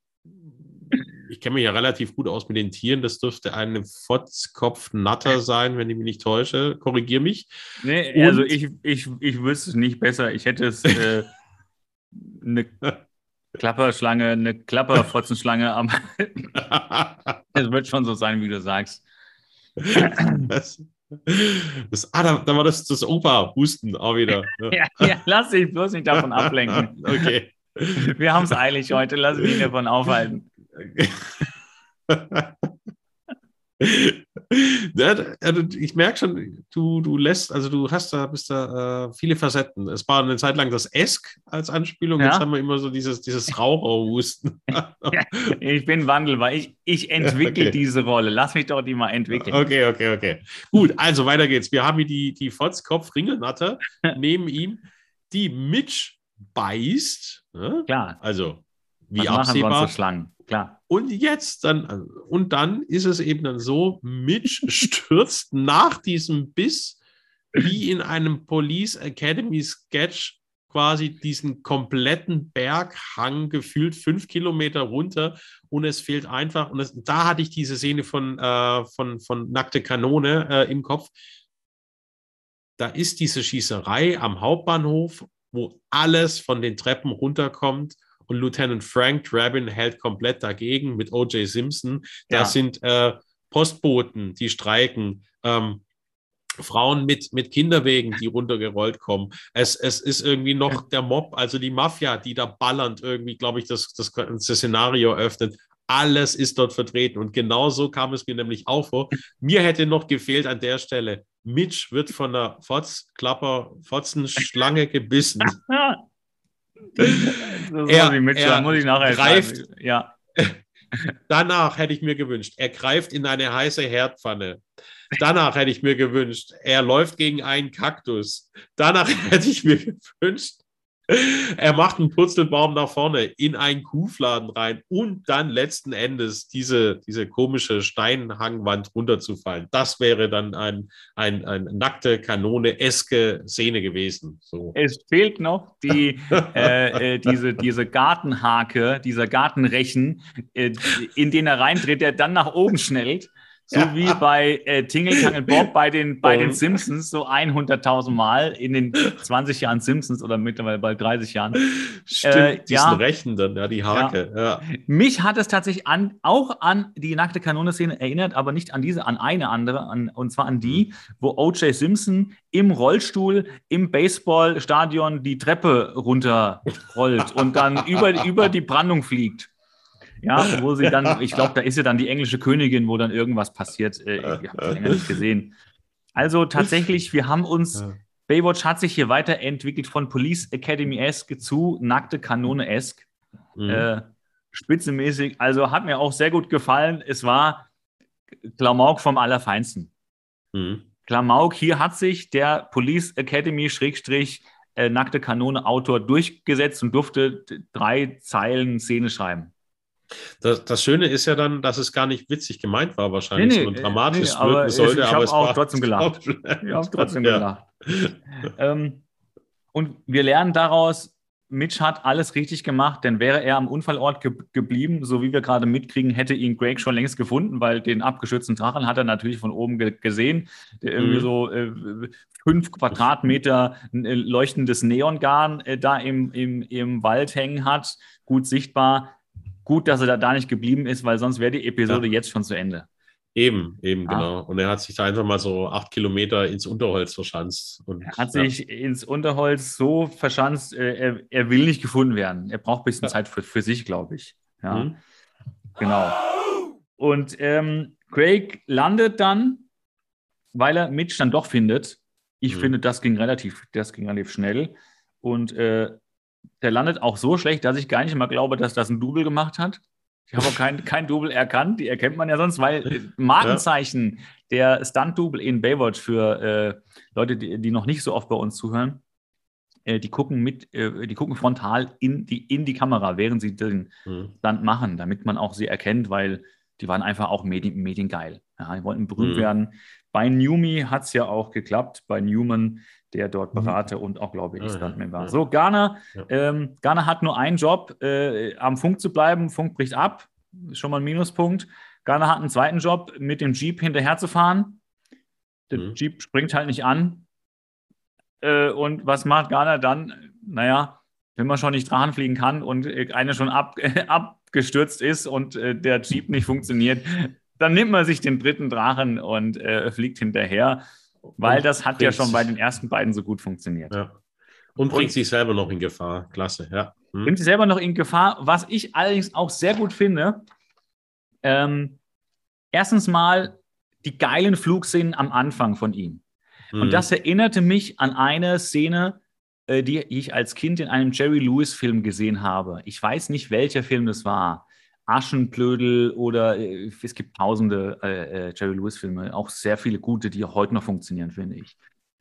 ich kenne mich ja relativ gut aus mit den Tieren. Das dürfte eine Fotzkopfnatter sein, wenn ich mich nicht täusche. Korrigier mich. Nee, Und also ich, ich, ich wüsste es nicht besser. Ich hätte es äh, eine Klapperschlange, eine Klapperfotzenschlange, aber es wird schon so sein, wie du sagst. Das, das, ah, da, da, war das, das Opa-Husten auch wieder. Ja, ja, lass dich bloß nicht davon ablenken. okay. Wir haben es eilig heute, lass mich davon aufhalten. Also ich merke schon, du, du lässt, also du hast da, bist da äh, viele Facetten. Es war eine Zeit lang das Esk als Anspielung, ja. jetzt haben wir immer so dieses, dieses Raucherhusten. ich bin wandelbar. Ich, ich entwickle okay. diese Rolle. Lass mich doch die mal entwickeln. Okay, okay, okay. Gut, also weiter geht's. Wir haben hier die, die Fotzkopf-Ringelnatter neben ihm, die Mitch beißt. Ne? Klar. Also, wie Was absehbar. Schlangen? Klar. Und jetzt dann, und dann ist es eben dann so, Mitch stürzt nach diesem Biss wie in einem Police Academy Sketch quasi diesen kompletten Berghang gefühlt fünf Kilometer runter und es fehlt einfach, und es, da hatte ich diese Szene von, äh, von, von Nackte Kanone äh, im Kopf. Da ist diese Schießerei am Hauptbahnhof, wo alles von den Treppen runterkommt und Lieutenant Frank Drabin hält komplett dagegen mit O.J. Simpson. Da ja. sind äh, Postboten, die streiken. Ähm, Frauen mit, mit Kinderwegen, die runtergerollt kommen. Es, es ist irgendwie noch der Mob, also die Mafia, die da ballernd irgendwie, glaube ich, das, das, das Szenario öffnet. Alles ist dort vertreten. Und genau so kam es mir nämlich auch vor. Mir hätte noch gefehlt an der Stelle, Mitch wird von einer Fotzklapper, Fotzenschlange gebissen. er, er muss ich nachher greift, ja. Danach hätte ich mir gewünscht, er greift in eine heiße Herdpfanne. Danach hätte ich mir gewünscht, er läuft gegen einen Kaktus. Danach hätte ich mir gewünscht, er macht einen Purzelbaum nach vorne in einen Kuhfladen rein und dann letzten Endes diese, diese komische Steinhangwand runterzufallen. Das wäre dann ein, ein, ein nackte Kanone-eske Szene gewesen. So. Es fehlt noch die, äh, äh, diese, diese Gartenhake, dieser Gartenrechen, äh, in den er reintritt, der dann nach oben schnellt. So ja. wie bei äh, Tingle Bob bei den, bei den Simpsons, so 100.000 Mal in den 20 Jahren Simpsons oder mittlerweile bald 30 Jahren. Stimmt, äh, diesen ja, Rechen dann, ja, die Hake. Ja. ja. Mich hat es tatsächlich an, auch an die nackte Kanone-Szene erinnert, aber nicht an diese, an eine andere, an, und zwar an die, wo O.J. Simpson im Rollstuhl im Baseballstadion die Treppe runterrollt und dann über, über die Brandung fliegt. Ja, wo sie dann, ich glaube, da ist ja dann die englische Königin, wo dann irgendwas passiert. Äh, ich habe es länger nicht gesehen. Also tatsächlich, wir haben uns, ja. Baywatch hat sich hier weiterentwickelt von Police Academy-esque zu nackte Kanone-esque. Mhm. Äh, spitzenmäßig. Also hat mir auch sehr gut gefallen. Es war Klamauk vom Allerfeinsten. Mhm. Klamauk, hier hat sich der Police Academy Schrägstrich äh, nackte Kanone Autor durchgesetzt und durfte drei Zeilen Szene schreiben. Das, das, Schöne ist ja dann, dass es gar nicht witzig gemeint war, wahrscheinlich, nee, nee, sondern dramatisch nee, wirken sollte. Ich, ich habe auch trotzdem gelacht. Ich habe trotzdem gelacht. ähm, und wir lernen daraus, Mitch hat alles richtig gemacht, denn wäre er am Unfallort ge geblieben, so wie wir gerade mitkriegen, hätte ihn Greg schon längst gefunden, weil den abgeschützten Drachen hat er natürlich von oben ge gesehen, der irgendwie mhm. so äh, fünf Quadratmeter äh, leuchtendes Neongarn äh, da im, im, im Wald hängen hat, gut sichtbar gut, dass er da, da nicht geblieben ist, weil sonst wäre die Episode ja. jetzt schon zu Ende. Eben, eben, ah. genau. Und er hat sich da einfach mal so acht Kilometer ins Unterholz verschanzt. Und, er hat ja. sich ins Unterholz so verschanzt, äh, er, er, will nicht gefunden werden. Er braucht ein bisschen ja. Zeit für, für sich, glaube ich. Ja, mhm. genau. Und ähm, Craig landet dann, weil er Mitch dann doch findet. Ich mhm. finde, das ging relativ, das ging relativ schnell. Und äh, der landet auch so schlecht, dass ich gar nicht mal glaube, dass das ein Double gemacht hat. Ich habe auch kein, kein Double erkannt, die erkennt man ja sonst, weil Markenzeichen ja. der Stunt-Double in Baywatch für äh, Leute, die, die, noch nicht so oft bei uns zuhören, äh, die gucken mit, äh, die gucken frontal in die, in die Kamera, während sie den mhm. Stunt machen, damit man auch sie erkennt, weil die waren einfach auch medien, mediengeil. Ja, die wollten berühmt mhm. werden. Bei Newmy hat es ja auch geklappt, bei Newman, der dort mhm. Berater mhm. und auch, glaube ich, Stuntman war. So, ja. ähm, Garner hat nur einen Job, äh, am Funk zu bleiben. Funk bricht ab, schon mal ein Minuspunkt. Garner hat einen zweiten Job, mit dem Jeep hinterher zu fahren. Der mhm. Jeep springt halt nicht an. Äh, und was macht Garner dann? Naja, wenn man schon nicht dran fliegen kann und äh, einer schon ab, abgestürzt ist und äh, der Jeep nicht funktioniert, dann nimmt man sich den dritten Drachen und äh, fliegt hinterher, weil und das hat ja schon bei den ersten beiden so gut funktioniert. Ja. Und bringt und, sich selber noch in Gefahr. Klasse, ja. Hm. Bringt sich selber noch in Gefahr. Was ich allerdings auch sehr gut finde, ähm, erstens mal die geilen Flugszenen am Anfang von ihm. Hm. Und das erinnerte mich an eine Szene, äh, die ich als Kind in einem Jerry Lewis-Film gesehen habe. Ich weiß nicht, welcher Film das war. Aschenblödel oder äh, es gibt tausende äh, äh, Jerry Lewis-Filme, auch sehr viele gute, die heute noch funktionieren, finde ich.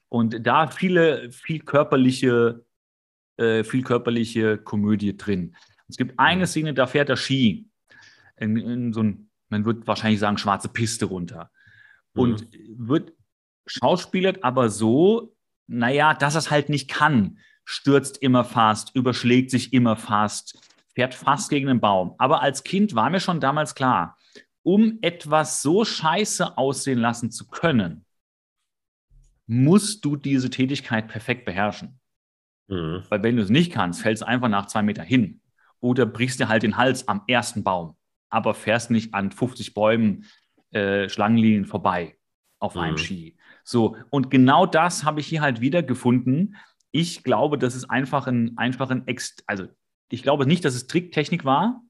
Und da viele, viel körperliche, äh, viel körperliche Komödie drin. Es gibt eine mhm. Szene, da fährt er Ski in, in so ein, man würde wahrscheinlich sagen, schwarze Piste runter. Und mhm. wird schauspielert aber so, naja, dass er es halt nicht kann. Stürzt immer fast, überschlägt sich immer fast fährt fast gegen den Baum. Aber als Kind war mir schon damals klar, um etwas so scheiße aussehen lassen zu können, musst du diese Tätigkeit perfekt beherrschen. Mhm. Weil wenn du es nicht kannst, fällst du einfach nach zwei Meter hin. Oder brichst dir halt den Hals am ersten Baum, aber fährst nicht an 50 Bäumen, äh, Schlangenlinien vorbei auf mhm. einem Ski. So, und genau das habe ich hier halt wieder gefunden. Ich glaube, das ist einfach ein, einfach ein, also ich glaube nicht, dass es Tricktechnik war.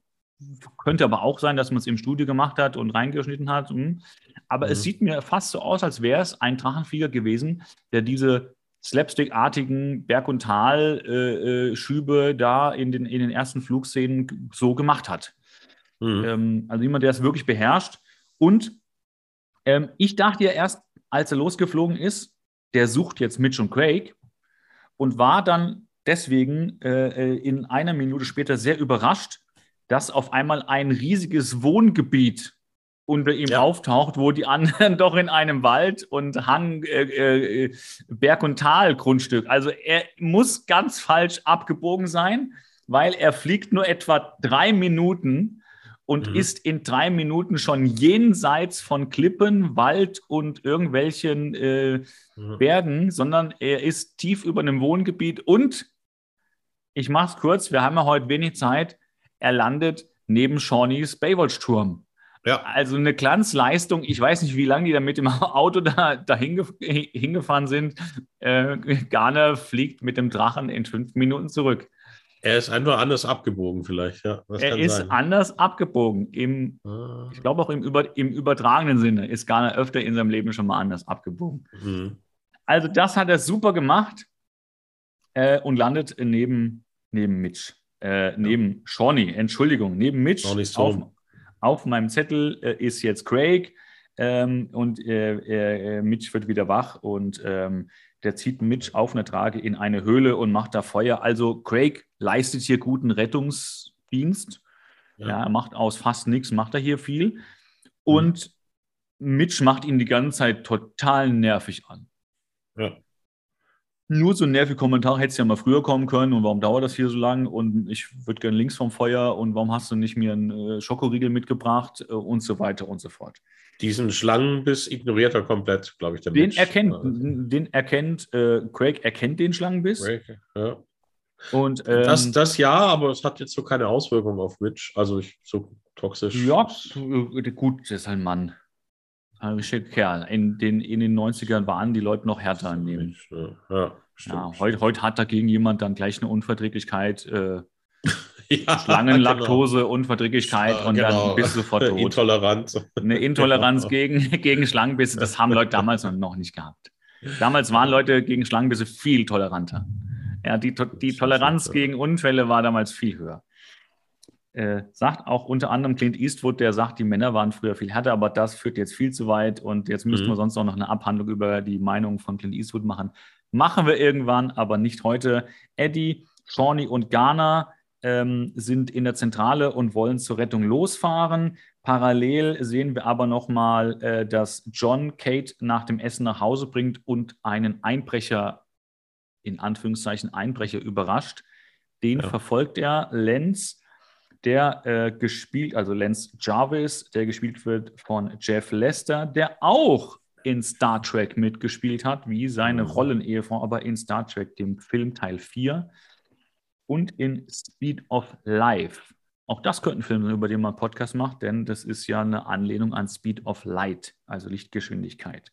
Könnte aber auch sein, dass man es im Studio gemacht hat und reingeschnitten hat. Hm. Aber mhm. es sieht mir fast so aus, als wäre es ein Drachenflieger gewesen, der diese slapstick-artigen Berg- und Tal-Schübe äh, äh da in den, in den ersten Flugszenen so gemacht hat. Mhm. Ähm, also jemand, der es wirklich beherrscht. Und ähm, ich dachte ja erst, als er losgeflogen ist, der sucht jetzt Mitch und Craig und war dann deswegen äh, äh, in einer Minute später sehr überrascht, dass auf einmal ein riesiges Wohngebiet unter ihm ja. auftaucht, wo die anderen doch in einem Wald und Hang, äh, äh, Berg- und Tal-Grundstück. Also er muss ganz falsch abgebogen sein, weil er fliegt nur etwa drei Minuten und mhm. ist in drei Minuten schon jenseits von Klippen, Wald und irgendwelchen äh, mhm. Bergen, sondern er ist tief über einem Wohngebiet und ich mache es kurz, wir haben ja heute wenig Zeit. Er landet neben Shawnees Baywatch-Turm. Ja. Also eine Glanzleistung. Ich weiß nicht, wie lange die da mit dem Auto da, da hingefahren sind. Äh, Garner fliegt mit dem Drachen in fünf Minuten zurück. Er ist einfach anders abgebogen, vielleicht. Ja, er ist sein. anders abgebogen. Im, ah. Ich glaube auch im, über, im übertragenen Sinne ist Garner öfter in seinem Leben schon mal anders abgebogen. Mhm. Also, das hat er super gemacht äh, und landet neben neben Mitch. Äh, neben Shawnee, Entschuldigung, neben Mitch. Auf, auf, meinem Zettel äh, ist jetzt Craig ähm, und äh, äh, Mitch wird wieder wach und ähm, der zieht Mitch auf eine Trage in eine Höhle und macht da Feuer. Also Craig leistet hier guten Rettungsdienst. Ja, ja er macht aus fast nichts, macht er hier viel. Und mhm. Mitch macht ihn die ganze Zeit total nervig an. Ja nur so ein nerviger Kommentar hätte es ja mal früher kommen können und warum dauert das hier so lang und ich würde gerne links vom Feuer und warum hast du nicht mir einen äh, Schokoriegel mitgebracht äh, und so weiter und so fort. Diesen Schlangenbiss ignoriert er komplett, glaube ich. Der den Mensch. erkennt, den erkennt, äh, Craig erkennt den Schlangenbiss. Craig, ja. Und, ähm, das, das ja, aber es hat jetzt so keine Auswirkungen auf Mitch, also ich, so toxisch. Ja, äh, gut, das ist ein Mann. Ein richtiger Kerl. In den, in den 90ern waren die Leute noch härter an dem. Ja, ja, heute, heute hat dagegen jemand dann gleich eine Unverträglichkeit, äh, ja, Schlangenlaktose, genau. Unverträglichkeit ja, und genau. dann bist du sofort tot. Intoleranz. Eine Intoleranz genau. gegen, gegen Schlangenbisse, das haben Leute damals noch nicht gehabt. Damals waren Leute gegen Schlangenbisse viel toleranter. Ja, die, die Toleranz gegen Unfälle war damals viel höher. Äh, sagt auch unter anderem Clint Eastwood, der sagt, die Männer waren früher viel härter, aber das führt jetzt viel zu weit und jetzt müssen mhm. wir sonst auch noch eine Abhandlung über die Meinung von Clint Eastwood machen. Machen wir irgendwann, aber nicht heute. Eddie, Shawnee und Garner ähm, sind in der Zentrale und wollen zur Rettung losfahren. Parallel sehen wir aber nochmal, äh, dass John Kate nach dem Essen nach Hause bringt und einen Einbrecher, in Anführungszeichen Einbrecher, überrascht. Den ja. verfolgt er. Lenz, der äh, gespielt, also Lenz Jarvis, der gespielt wird von Jeff Lester, der auch in Star Trek mitgespielt hat, wie seine mhm. Rollenehefrau, aber in Star Trek, dem Film Teil 4 und in Speed of Life. Auch das könnte ein Film sein, über den man einen Podcast macht, denn das ist ja eine Anlehnung an Speed of Light, also Lichtgeschwindigkeit.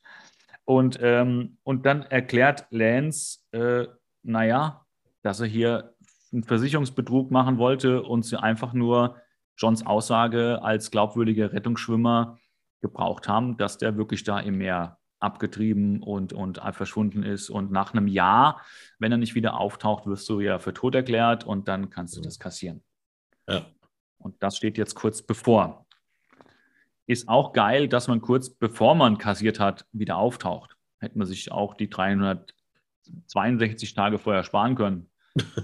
Und, ähm, und dann erklärt Lance, äh, naja, dass er hier einen Versicherungsbetrug machen wollte und sie einfach nur Johns Aussage als glaubwürdiger Rettungsschwimmer gebraucht haben, dass der wirklich da im Meer abgetrieben und, und verschwunden ist. Und nach einem Jahr, wenn er nicht wieder auftaucht, wirst du ja für tot erklärt und dann kannst du das kassieren. Ja. Und das steht jetzt kurz bevor. Ist auch geil, dass man kurz bevor man kassiert hat, wieder auftaucht. Hätte man sich auch die 362 Tage vorher sparen können.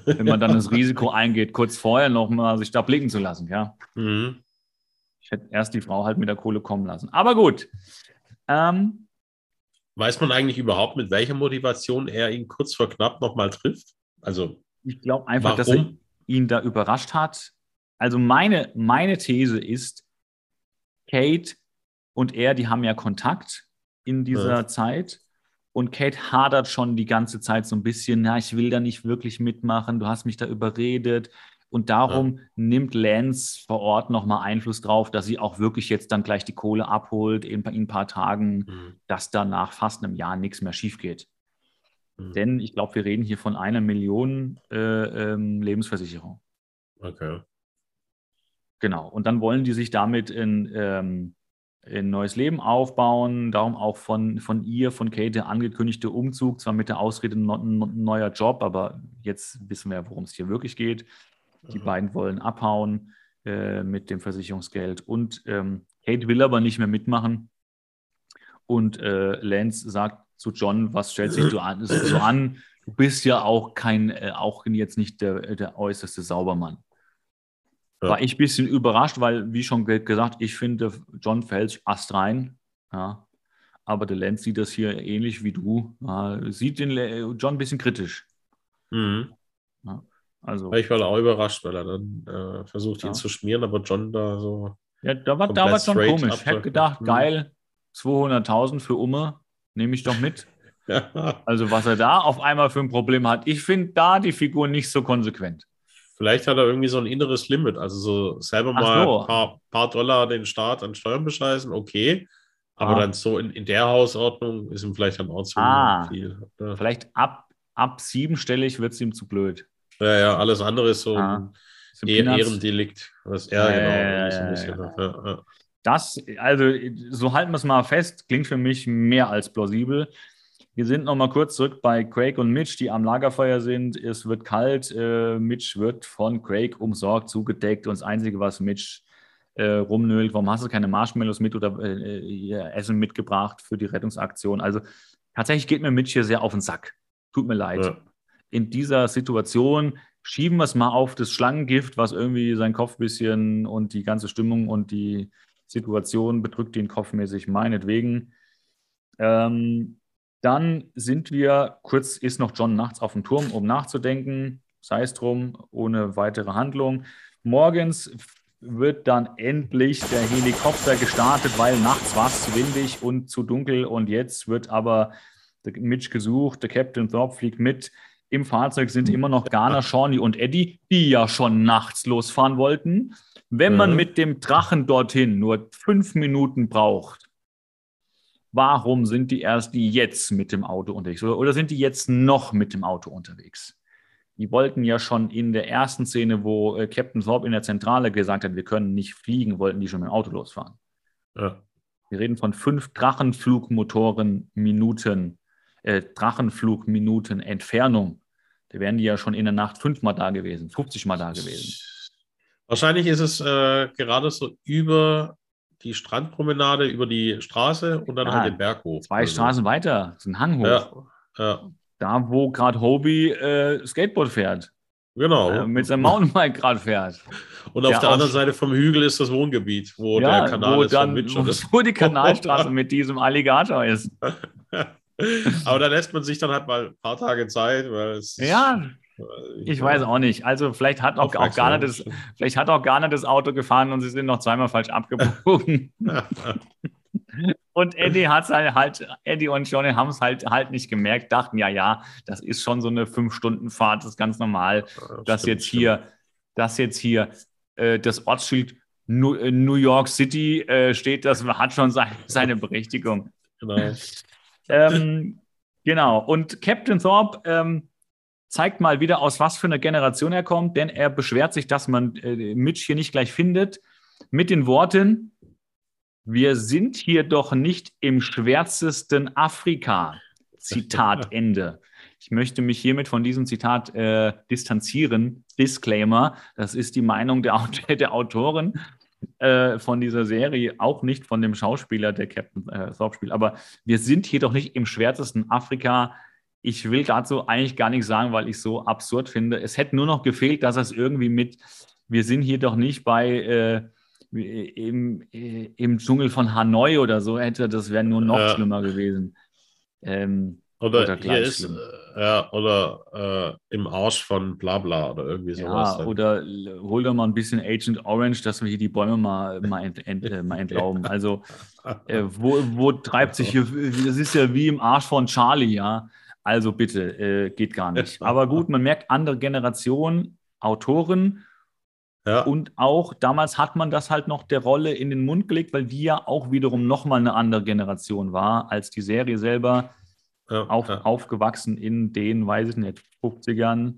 Wenn man dann das Risiko eingeht, kurz vorher noch mal sich da blicken zu lassen. Ja. Mhm. Ich hätte erst die Frau halt mit der Kohle kommen lassen. Aber gut. Ähm, Weiß man eigentlich überhaupt, mit welcher Motivation er ihn kurz vor knapp nochmal trifft? Also, ich glaube einfach, warum? dass er ihn da überrascht hat. Also, meine, meine These ist, Kate und er, die haben ja Kontakt in dieser ja. Zeit. Und Kate hadert schon die ganze Zeit so ein bisschen, na, ich will da nicht wirklich mitmachen, du hast mich da überredet. Und darum ja. nimmt Lance vor Ort nochmal Einfluss drauf, dass sie auch wirklich jetzt dann gleich die Kohle abholt in, in ein paar Tagen, mhm. dass da nach fast einem Jahr nichts mehr schief geht. Mhm. Denn ich glaube, wir reden hier von einer Million äh, ähm, Lebensversicherung. Okay. Genau. Und dann wollen die sich damit in, ähm, ein neues Leben aufbauen. Darum auch von, von ihr, von Kate, der angekündigte Umzug, zwar mit der Ausrede ein neuer Job, aber jetzt wissen wir, worum es hier wirklich geht. Die mhm. beiden wollen abhauen äh, mit dem Versicherungsgeld. Und ähm, Kate will aber nicht mehr mitmachen. Und äh, Lance sagt zu John, was stellt sich so an? So an? Du bist ja auch kein, äh, auch jetzt nicht der, der äußerste Saubermann. Ja. War ich ein bisschen überrascht, weil, wie schon gesagt, ich finde, John fällt astrein. Ja. Aber der Lance sieht das hier ähnlich wie du. Ja, sieht den John ein bisschen kritisch. Mhm. Ja. Also, ich war auch überrascht, weil er dann äh, versucht, ihn zu schmieren, aber John da so. Ja, da war, da war schon komisch. Ich hätte gedacht, hm. geil, 200.000 für Umme, nehme ich doch mit. ja. Also, was er da auf einmal für ein Problem hat, ich finde da die Figur nicht so konsequent. Vielleicht hat er irgendwie so ein inneres Limit, also so selber Ach mal so. ein paar, paar, Dollar den Staat an Steuern bescheißen, okay. Aber ah. dann so in, in der Hausordnung ist ihm vielleicht dann auch zu ah. viel. Ja. Vielleicht ab, ab siebenstellig wird es ihm zu blöd. Ja, ja, alles andere ist so ah, ein Ehrendelikt. Was er genau. So ein bisschen, ja, ja. Das, also, so halten wir es mal fest, klingt für mich mehr als plausibel. Wir sind noch mal kurz zurück bei Craig und Mitch, die am Lagerfeuer sind. Es wird kalt. Äh, Mitch wird von Craig umsorgt, zugedeckt. Und das Einzige, was Mitch äh, rumnölt, warum hast du keine Marshmallows mit oder äh, Essen mitgebracht für die Rettungsaktion? Also tatsächlich geht mir Mitch hier sehr auf den Sack. Tut mir leid. Ja in dieser Situation schieben wir es mal auf das Schlangengift, was irgendwie sein Kopf ein bisschen und die ganze Stimmung und die Situation bedrückt ihn kopfmäßig, meinetwegen. Ähm, dann sind wir, kurz ist noch John nachts auf dem Turm, um nachzudenken, sei es drum, ohne weitere Handlung. Morgens wird dann endlich der Helikopter gestartet, weil nachts war es zu windig und zu dunkel und jetzt wird aber Mitch gesucht, der Captain Thorpe fliegt mit, im Fahrzeug sind immer noch Garner, Shawnee und Eddie, die ja schon nachts losfahren wollten. Wenn man mhm. mit dem Drachen dorthin nur fünf Minuten braucht, warum sind die erst die jetzt mit dem Auto unterwegs? Oder, oder sind die jetzt noch mit dem Auto unterwegs? Die wollten ja schon in der ersten Szene, wo äh, Captain Thorpe in der Zentrale gesagt hat, wir können nicht fliegen, wollten die schon mit dem Auto losfahren. Ja. Wir reden von fünf Drachenflugmotoren Minuten äh, Drachenflugminuten Entfernung, da wären die ja schon in der Nacht fünfmal da gewesen, 50 Mal da gewesen. Wahrscheinlich ist es äh, gerade so über die Strandpromenade, über die Straße und dann ah, halt den Berg hoch. Zwei also. Straßen weiter, ist ein Hang hoch. Ja, ja. Da, wo gerade Hobie äh, Skateboard fährt. Genau. Äh, mit seinem Mountainbike gerade fährt. Und auf der anderen Seite vom Hügel ist das Wohngebiet, wo ja, der Kanal wo ist dann, Wo die Kanalstraße mit diesem Alligator ist. Aber da lässt man sich dann halt mal ein paar Tage Zeit, weil es. Ja, ich, ich weiß auch nicht. Also vielleicht hat auch, auch Garner das, vielleicht hat auch Garner das Auto gefahren und sie sind noch zweimal falsch abgebogen. und Eddie hat halt, halt, Eddie und Johnny haben es halt, halt nicht gemerkt, dachten, ja, ja, das ist schon so eine Fünf-Stunden-Fahrt, das ist ganz normal, ja, dass stimmt, jetzt hier, dass jetzt hier äh, das Ortsschild New, äh, New York City äh, steht, das hat schon seine, seine Berechtigung. Genau. ähm, genau. Und Captain Thorpe ähm, zeigt mal wieder, aus was für einer Generation er kommt, denn er beschwert sich, dass man äh, Mitch hier nicht gleich findet, mit den Worten, wir sind hier doch nicht im schwärzesten Afrika. Zitat Ende. Ich möchte mich hiermit von diesem Zitat äh, distanzieren. Disclaimer, das ist die Meinung der, der Autoren äh, von dieser Serie, auch nicht von dem Schauspieler, der Captain äh, Thorpe spielt. Aber wir sind hier doch nicht im schwärzesten Afrika. Ich will dazu eigentlich gar nichts sagen, weil ich es so absurd finde. Es hätte nur noch gefehlt, dass es irgendwie mit, wir sind hier doch nicht bei äh, im, äh, im Dschungel von Hanoi oder so hätte, das wäre nur noch ja. schlimmer gewesen. Ähm, oder, oder hier ist, äh, ja, oder äh, im Arsch von Blabla oder irgendwie sowas. Ja, oder hol doch mal ein bisschen Agent Orange, dass wir hier die Bäume mal, mal, ent, ent, äh, mal entlauben. Also, äh, wo, wo treibt sich hier, das ist ja wie im Arsch von Charlie, ja. Also bitte, äh, geht gar nicht. Aber gut, man merkt, andere Generation, Autoren ja. Und auch damals hat man das halt noch der Rolle in den Mund gelegt, weil die ja auch wiederum nochmal eine andere Generation war als die Serie selber. Ja, auf, ja. Aufgewachsen in den, weiß ich nicht, 50ern.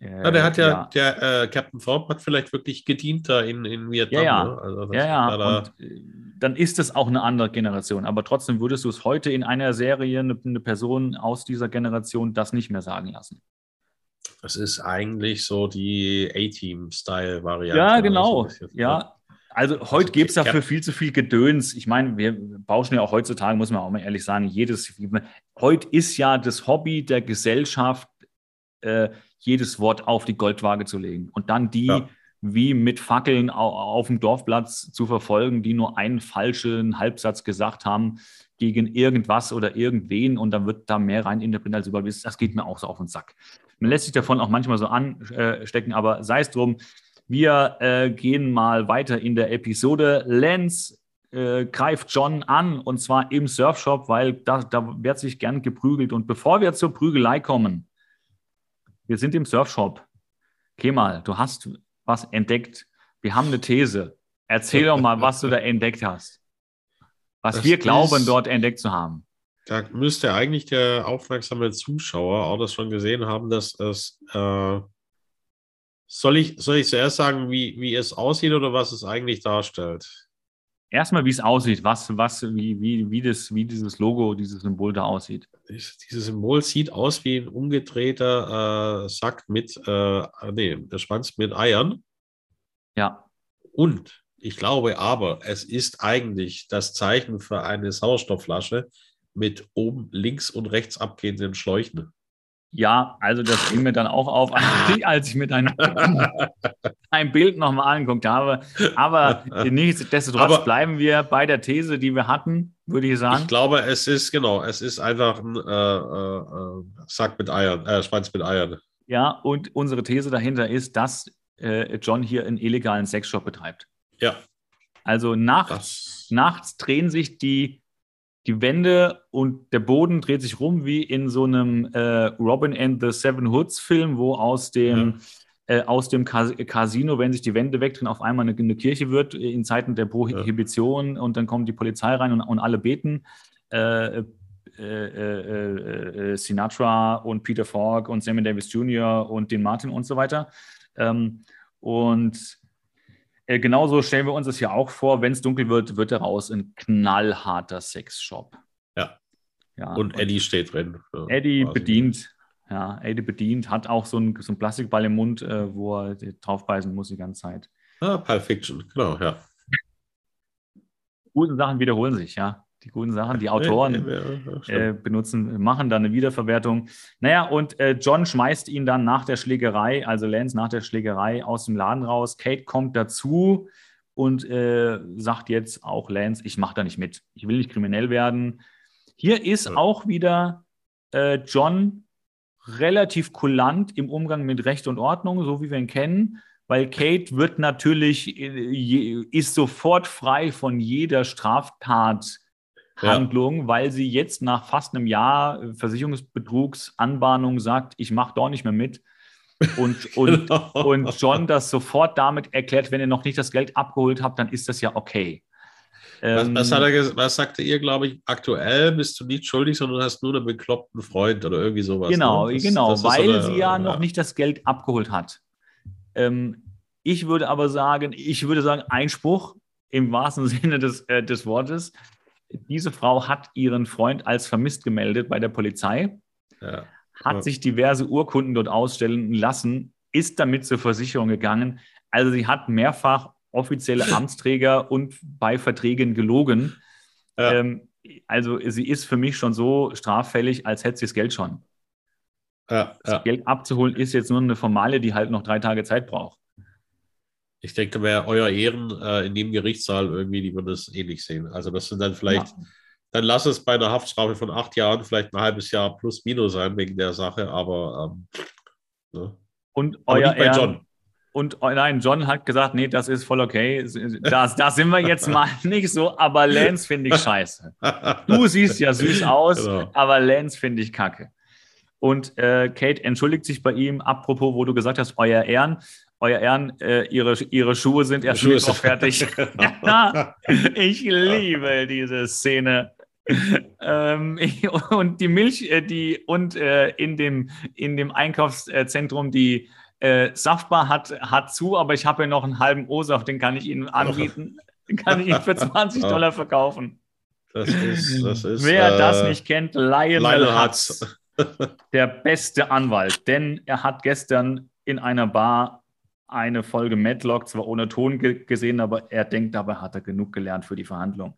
Äh, ja, der hat ja, ja. der äh, Captain Thorpe hat vielleicht wirklich gedient da in, in Vietnam. Ja, ja. Ne? Also ja, ja. Da Und, äh, dann ist es auch eine andere Generation. Aber trotzdem würdest du es heute in einer Serie eine, eine Person aus dieser Generation das nicht mehr sagen lassen. Das ist eigentlich so die A-Team-Style-Variante. Ja, genau. So ja. Ne? Also heute gibt es dafür viel zu viel Gedöns. Ich meine, wir bauschen ja auch heutzutage, muss man auch mal ehrlich sagen, jedes, heute ist ja das Hobby der Gesellschaft, äh, jedes Wort auf die Goldwaage zu legen und dann die ja. wie mit Fackeln auf, dem Dorfplatz zu verfolgen, die nur einen falschen Halbsatz gesagt haben gegen irgendwas oder irgendwen und dann wird da mehr rein interpretiert als überall. Das geht mir auch so auf den Sack. Man lässt sich davon auch manchmal so anstecken, aber sei es drum. Wir äh, gehen mal weiter in der Episode. Lance äh, greift John an und zwar im Surfshop, weil da, da wird sich gern geprügelt. Und bevor wir zur Prügelei kommen, wir sind im Surfshop. Kemal, du hast was entdeckt. Wir haben eine These. Erzähl doch mal, was du da entdeckt hast. Was das wir glauben, dort entdeckt zu haben. Da müsste eigentlich der aufmerksame Zuschauer auch das schon gesehen haben, dass es. Äh, soll, ich, soll ich zuerst sagen, wie, wie es aussieht oder was es eigentlich darstellt? Erstmal, wie es aussieht, was, was, wie, wie, wie, das, wie dieses Logo, dieses Symbol da aussieht. Dieses Symbol sieht aus wie ein umgedrehter äh, Sack mit, äh, nee, der Schwanz mit Eiern. Ja. Und ich glaube aber, es ist eigentlich das Zeichen für eine Sauerstoffflasche, mit oben links und rechts abgehenden Schläuchen. Ja, also das ging mir dann auch auf, als ich mir dein, ein Bild nochmal angeguckt habe. Aber nichtsdestotrotz Aber, bleiben wir bei der These, die wir hatten, würde ich sagen. Ich glaube, es ist genau, es ist einfach ein äh, äh, Sack mit Eiern, äh, Schwanz mit Eiern. Ja, und unsere These dahinter ist, dass äh, John hier einen illegalen Sexshop betreibt. Ja. Also nachts, nachts drehen sich die die Wände und der Boden dreht sich rum wie in so einem äh, Robin and the Seven Hoods Film, wo aus dem. Äh, aus dem Casino, wenn sich die Wände wegdrehen, auf einmal eine, eine Kirche wird in Zeiten der Prohibition ja. und dann kommt die Polizei rein und, und alle beten. Äh, äh, äh, äh Sinatra und Peter Falk und Sammy Davis Jr. und den Martin und so weiter. Ähm, und äh, genauso stellen wir uns das hier auch vor, wenn es dunkel wird, wird daraus ein knallharter Sexshop. Ja. ja. Und Eddie steht drin. Eddie quasi. bedient. Ja, Eddie bedient, hat auch so einen, so einen Plastikball im Mund, äh, wo er draufbeißen muss die ganze Zeit. Ah, Pulp Fiction, genau, ja. Gute Sachen wiederholen sich, ja. die guten Sachen. Die Autoren äh, benutzen, machen dann eine Wiederverwertung. Naja, und äh, John schmeißt ihn dann nach der Schlägerei, also Lance nach der Schlägerei aus dem Laden raus. Kate kommt dazu und äh, sagt jetzt auch Lance, ich mache da nicht mit. Ich will nicht kriminell werden. Hier ist ja. auch wieder äh, John relativ kulant im Umgang mit Recht und Ordnung, so wie wir ihn kennen weil Kate wird natürlich, äh, ist sofort frei von jeder Straftathandlung, ja. weil sie jetzt nach fast einem Jahr Versicherungsbetrugsanbahnung sagt, ich mache doch nicht mehr mit. Und, und, genau. und John das sofort damit erklärt, wenn ihr noch nicht das Geld abgeholt habt, dann ist das ja okay. Was, was, hat er, was sagte ihr, glaube ich, aktuell bist du nicht schuldig, sondern hast nur einen bekloppten Freund oder irgendwie sowas. Genau, ne? das, genau, das weil eine, sie ja, ja, noch nicht das Geld abgeholt hat. Ähm, ich würde aber sagen, ich würde sagen, Einspruch im wahrsten Sinne des, äh, des Wortes. Diese Frau hat ihren Freund als vermisst gemeldet bei der Polizei, ja. hat ja. sich diverse Urkunden dort ausstellen lassen, ist damit zur Versicherung gegangen. Also sie hat mehrfach offizielle Amtsträger und bei Verträgen gelogen. Ja. Ähm, also sie ist für mich schon so straffällig, als hätte sie das Geld schon. Ja, das ja. Geld abzuholen ist jetzt nur eine Formale, die halt noch drei Tage Zeit braucht. Ich denke, wer euer Ehren äh, in dem Gerichtssaal irgendwie, die würden das ähnlich sehen. Also das sind dann vielleicht, ja. dann lass es bei einer Haftstrafe von acht Jahren vielleicht ein halbes Jahr plus minus sein wegen der Sache, aber ähm, ne? Und euer aber Ehren, John. Und oh, nein, John hat gesagt, nee, das ist voll okay. Da, da sind wir jetzt mal nicht so, aber Lance finde ich scheiße. Du siehst ja süß aus, genau. aber Lance finde ich kacke. Und äh, Kate entschuldigt sich bei ihm, apropos, wo du gesagt hast, euer Ehren. Euer Ehren, äh, ihre, ihre Schuhe sind erst Schuhe noch fertig. ja, ich liebe diese Szene. ähm, und die Milch, äh, die und äh, in dem in dem Einkaufszentrum die äh, Saftbar hat hat zu, aber ich habe ja noch einen halben O-Saft, den kann ich Ihnen anbieten, den kann ich Ihnen für 20 Dollar verkaufen. Das ist, das ist, Wer das äh, nicht kennt, Lionel, Lionel Hutz der beste Anwalt, denn er hat gestern in einer Bar eine Folge Madlock, zwar ohne Ton ge gesehen, aber er denkt, dabei hat er genug gelernt für die Verhandlung.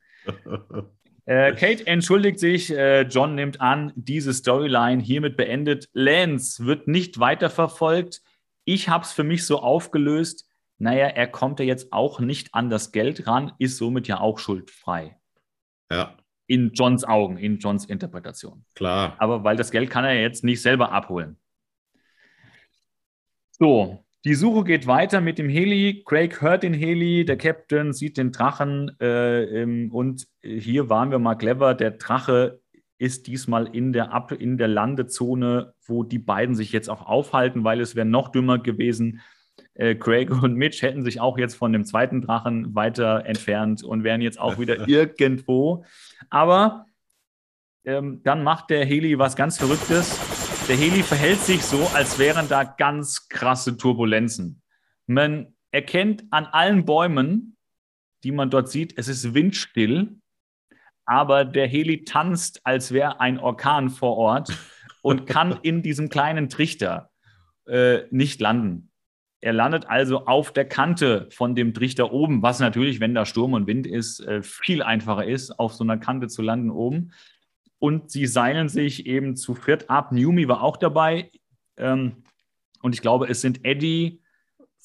äh, Kate entschuldigt sich, äh, John nimmt an, diese Storyline hiermit beendet. Lance wird nicht weiterverfolgt. Ich habe es für mich so aufgelöst, naja, er kommt ja jetzt auch nicht an das Geld ran, ist somit ja auch schuldfrei. Ja in Johns Augen, in Johns Interpretation. Klar. Aber weil das Geld kann er jetzt nicht selber abholen. So, die Suche geht weiter mit dem Heli. Craig hört den Heli, der Captain sieht den Drachen äh, und hier waren wir mal clever. Der Drache ist diesmal in der, Ab in der Landezone, wo die beiden sich jetzt auch aufhalten, weil es wäre noch dümmer gewesen, äh, Craig und Mitch hätten sich auch jetzt von dem zweiten Drachen weiter entfernt und wären jetzt auch wieder irgendwo. Aber ähm, dann macht der Heli was ganz Verrücktes. Der Heli verhält sich so, als wären da ganz krasse Turbulenzen. Man erkennt an allen Bäumen, die man dort sieht, es ist windstill, aber der Heli tanzt, als wäre ein Orkan vor Ort und kann in diesem kleinen Trichter äh, nicht landen. Er landet also auf der Kante von dem Trichter oben, was natürlich, wenn da Sturm und Wind ist, äh, viel einfacher ist, auf so einer Kante zu landen oben. Und sie seilen sich eben zu viert ab. Newmy war auch dabei. Ähm, und ich glaube, es sind Eddie,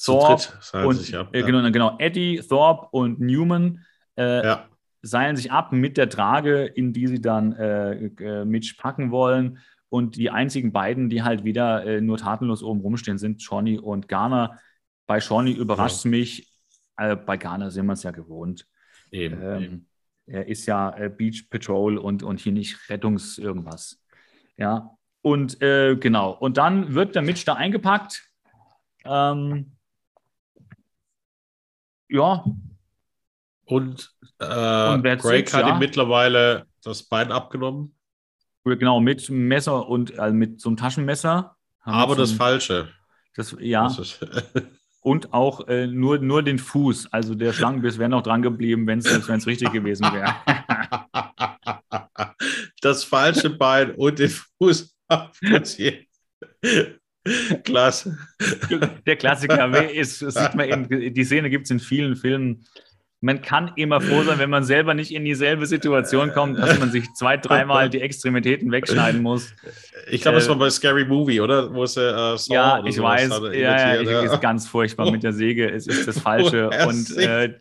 Thorpe und sich, ja. äh, genau, genau, Eddie, Thorpe und Newman äh, ja. Seilen sich ab mit der Trage, in die sie dann äh, äh Mitch packen wollen. Und die einzigen beiden, die halt wieder äh, nur tatenlos oben rumstehen, sind Shawnee und Garner. Bei Shawnee überrascht es ja. mich, äh, bei Garner sind wir es ja gewohnt. Eben, ähm, eben. Er ist ja äh, Beach Patrol und, und hier nicht Rettungs irgendwas. Ja, und äh, genau. Und dann wird der Mitch da eingepackt. Ähm, ja. Und, äh, und Greg hat ja. ihm mittlerweile das Bein abgenommen. Genau, mit Messer und also mit so einem Taschenmesser. Aber das Falsche. Das, ja. Das und auch äh, nur, nur den Fuß. Also der Schlangenbiss wäre noch dran geblieben, wenn es richtig gewesen wäre. das falsche Bein und den Fuß Klasse. Der Klassiker ist, sieht man in, die Szene gibt es in vielen Filmen. Man kann immer froh sein, wenn man selber nicht in dieselbe Situation kommt, dass man sich zwei, dreimal die Extremitäten wegschneiden muss. Ich glaube, es äh, war bei Scary Movie, oder? Wo es, äh, ja, ich weiß. Ja, ja, ich, ist ganz furchtbar mit der Säge. Es ist das Falsche. und äh,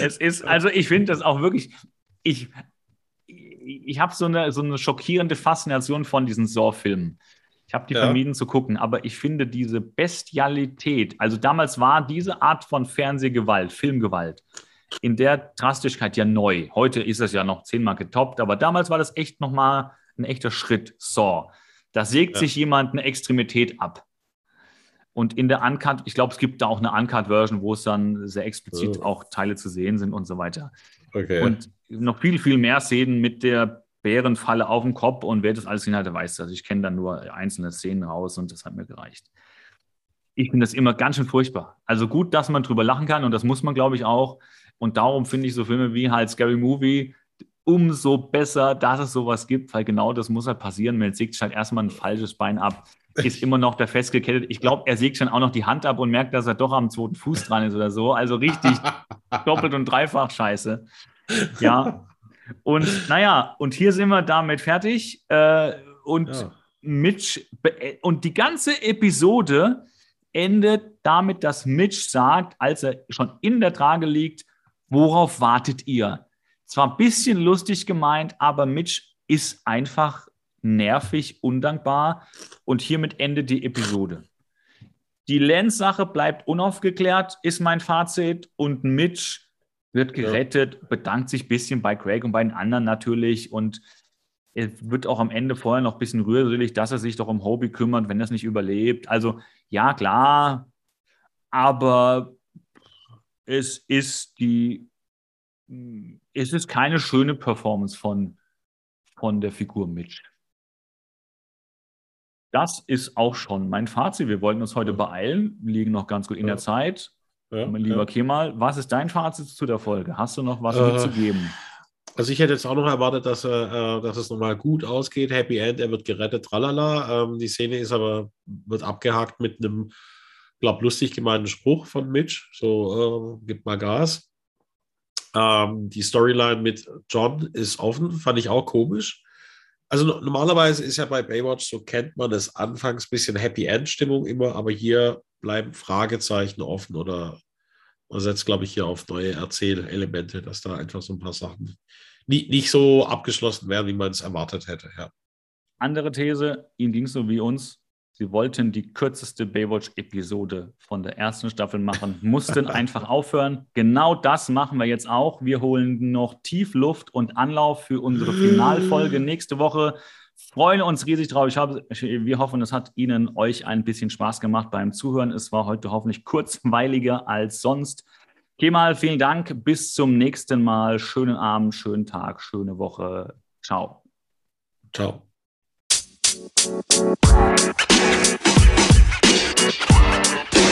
es ist, also ich finde das auch wirklich, ich, ich habe so eine, so eine schockierende Faszination von diesen Saw-Filmen. Ich habe die ja. vermieden zu gucken, aber ich finde diese Bestialität, also damals war diese Art von Fernsehgewalt, Filmgewalt, in der Drastigkeit ja neu. Heute ist es ja noch zehnmal getoppt, aber damals war das echt nochmal ein echter Schritt. Saw. Da sägt ja. sich jemand eine Extremität ab. Und in der Uncut, ich glaube, es gibt da auch eine Uncut-Version, wo es dann sehr explizit oh. auch Teile zu sehen sind und so weiter. Okay. Und noch viel, viel mehr Szenen mit der Bärenfalle auf dem Kopf und wer das alles gesehen hat, weiß das. Ich kenne dann nur einzelne Szenen raus und das hat mir gereicht. Ich finde das immer ganz schön furchtbar. Also gut, dass man drüber lachen kann und das muss man, glaube ich, auch. Und darum finde ich so Filme wie halt Scary Movie umso besser, dass es sowas gibt, weil genau das muss halt passieren. Man sägt halt erstmal ein falsches Bein ab, ist immer noch da festgekettet. Ich glaube, er sägt schon auch noch die Hand ab und merkt, dass er doch am zweiten Fuß dran ist oder so. Also richtig doppelt und dreifach scheiße. Ja, und naja, und hier sind wir damit fertig. Äh, und ja. Mitch, und die ganze Episode endet damit, dass Mitch sagt, als er schon in der Trage liegt, worauf wartet ihr? Zwar ein bisschen lustig gemeint, aber Mitch ist einfach nervig, undankbar. Und hiermit endet die Episode. Die Lenz-Sache bleibt unaufgeklärt, ist mein Fazit. Und Mitch wird gerettet, ja. bedankt sich ein bisschen bei Craig und bei den anderen natürlich und er wird auch am Ende vorher noch ein bisschen rührselig, dass er sich doch um Hobie kümmert, wenn er es nicht überlebt. Also ja, klar, aber es ist die, es ist keine schöne Performance von, von der Figur Mitch. Das ist auch schon mein Fazit. Wir wollten uns heute beeilen, liegen noch ganz gut in der Zeit. Ja, mein lieber ja. Kemal, was ist dein Fazit zu der Folge? Hast du noch was äh, mitzugeben? Also ich hätte jetzt auch noch erwartet, dass, äh, dass es nochmal gut ausgeht. Happy End, er wird gerettet, tralala. Ähm, die Szene ist aber, wird abgehakt mit einem, glaube lustig gemeinten Spruch von Mitch. So, äh, gib mal Gas. Ähm, die Storyline mit John ist offen, fand ich auch komisch. Also normalerweise ist ja bei Baywatch, so kennt man es anfangs ein bisschen Happy End-Stimmung immer, aber hier bleiben Fragezeichen offen oder man setzt, glaube ich, hier auf neue Erzählelemente, dass da einfach so ein paar Sachen nicht, nicht so abgeschlossen werden, wie man es erwartet hätte. Ja. Andere These, Ihnen ging es so wie uns. Sie wollten die kürzeste Baywatch-Episode von der ersten Staffel machen, mussten einfach aufhören. Genau das machen wir jetzt auch. Wir holen noch tief Luft und Anlauf für unsere Finalfolge nächste Woche. Freuen uns riesig drauf. Ich habe, wir hoffen, es hat Ihnen euch ein bisschen Spaß gemacht beim Zuhören. Es war heute hoffentlich kurzweiliger als sonst. Kemal, vielen Dank. Bis zum nächsten Mal. Schönen Abend, schönen Tag, schöne Woche. Ciao. Ciao. Man. You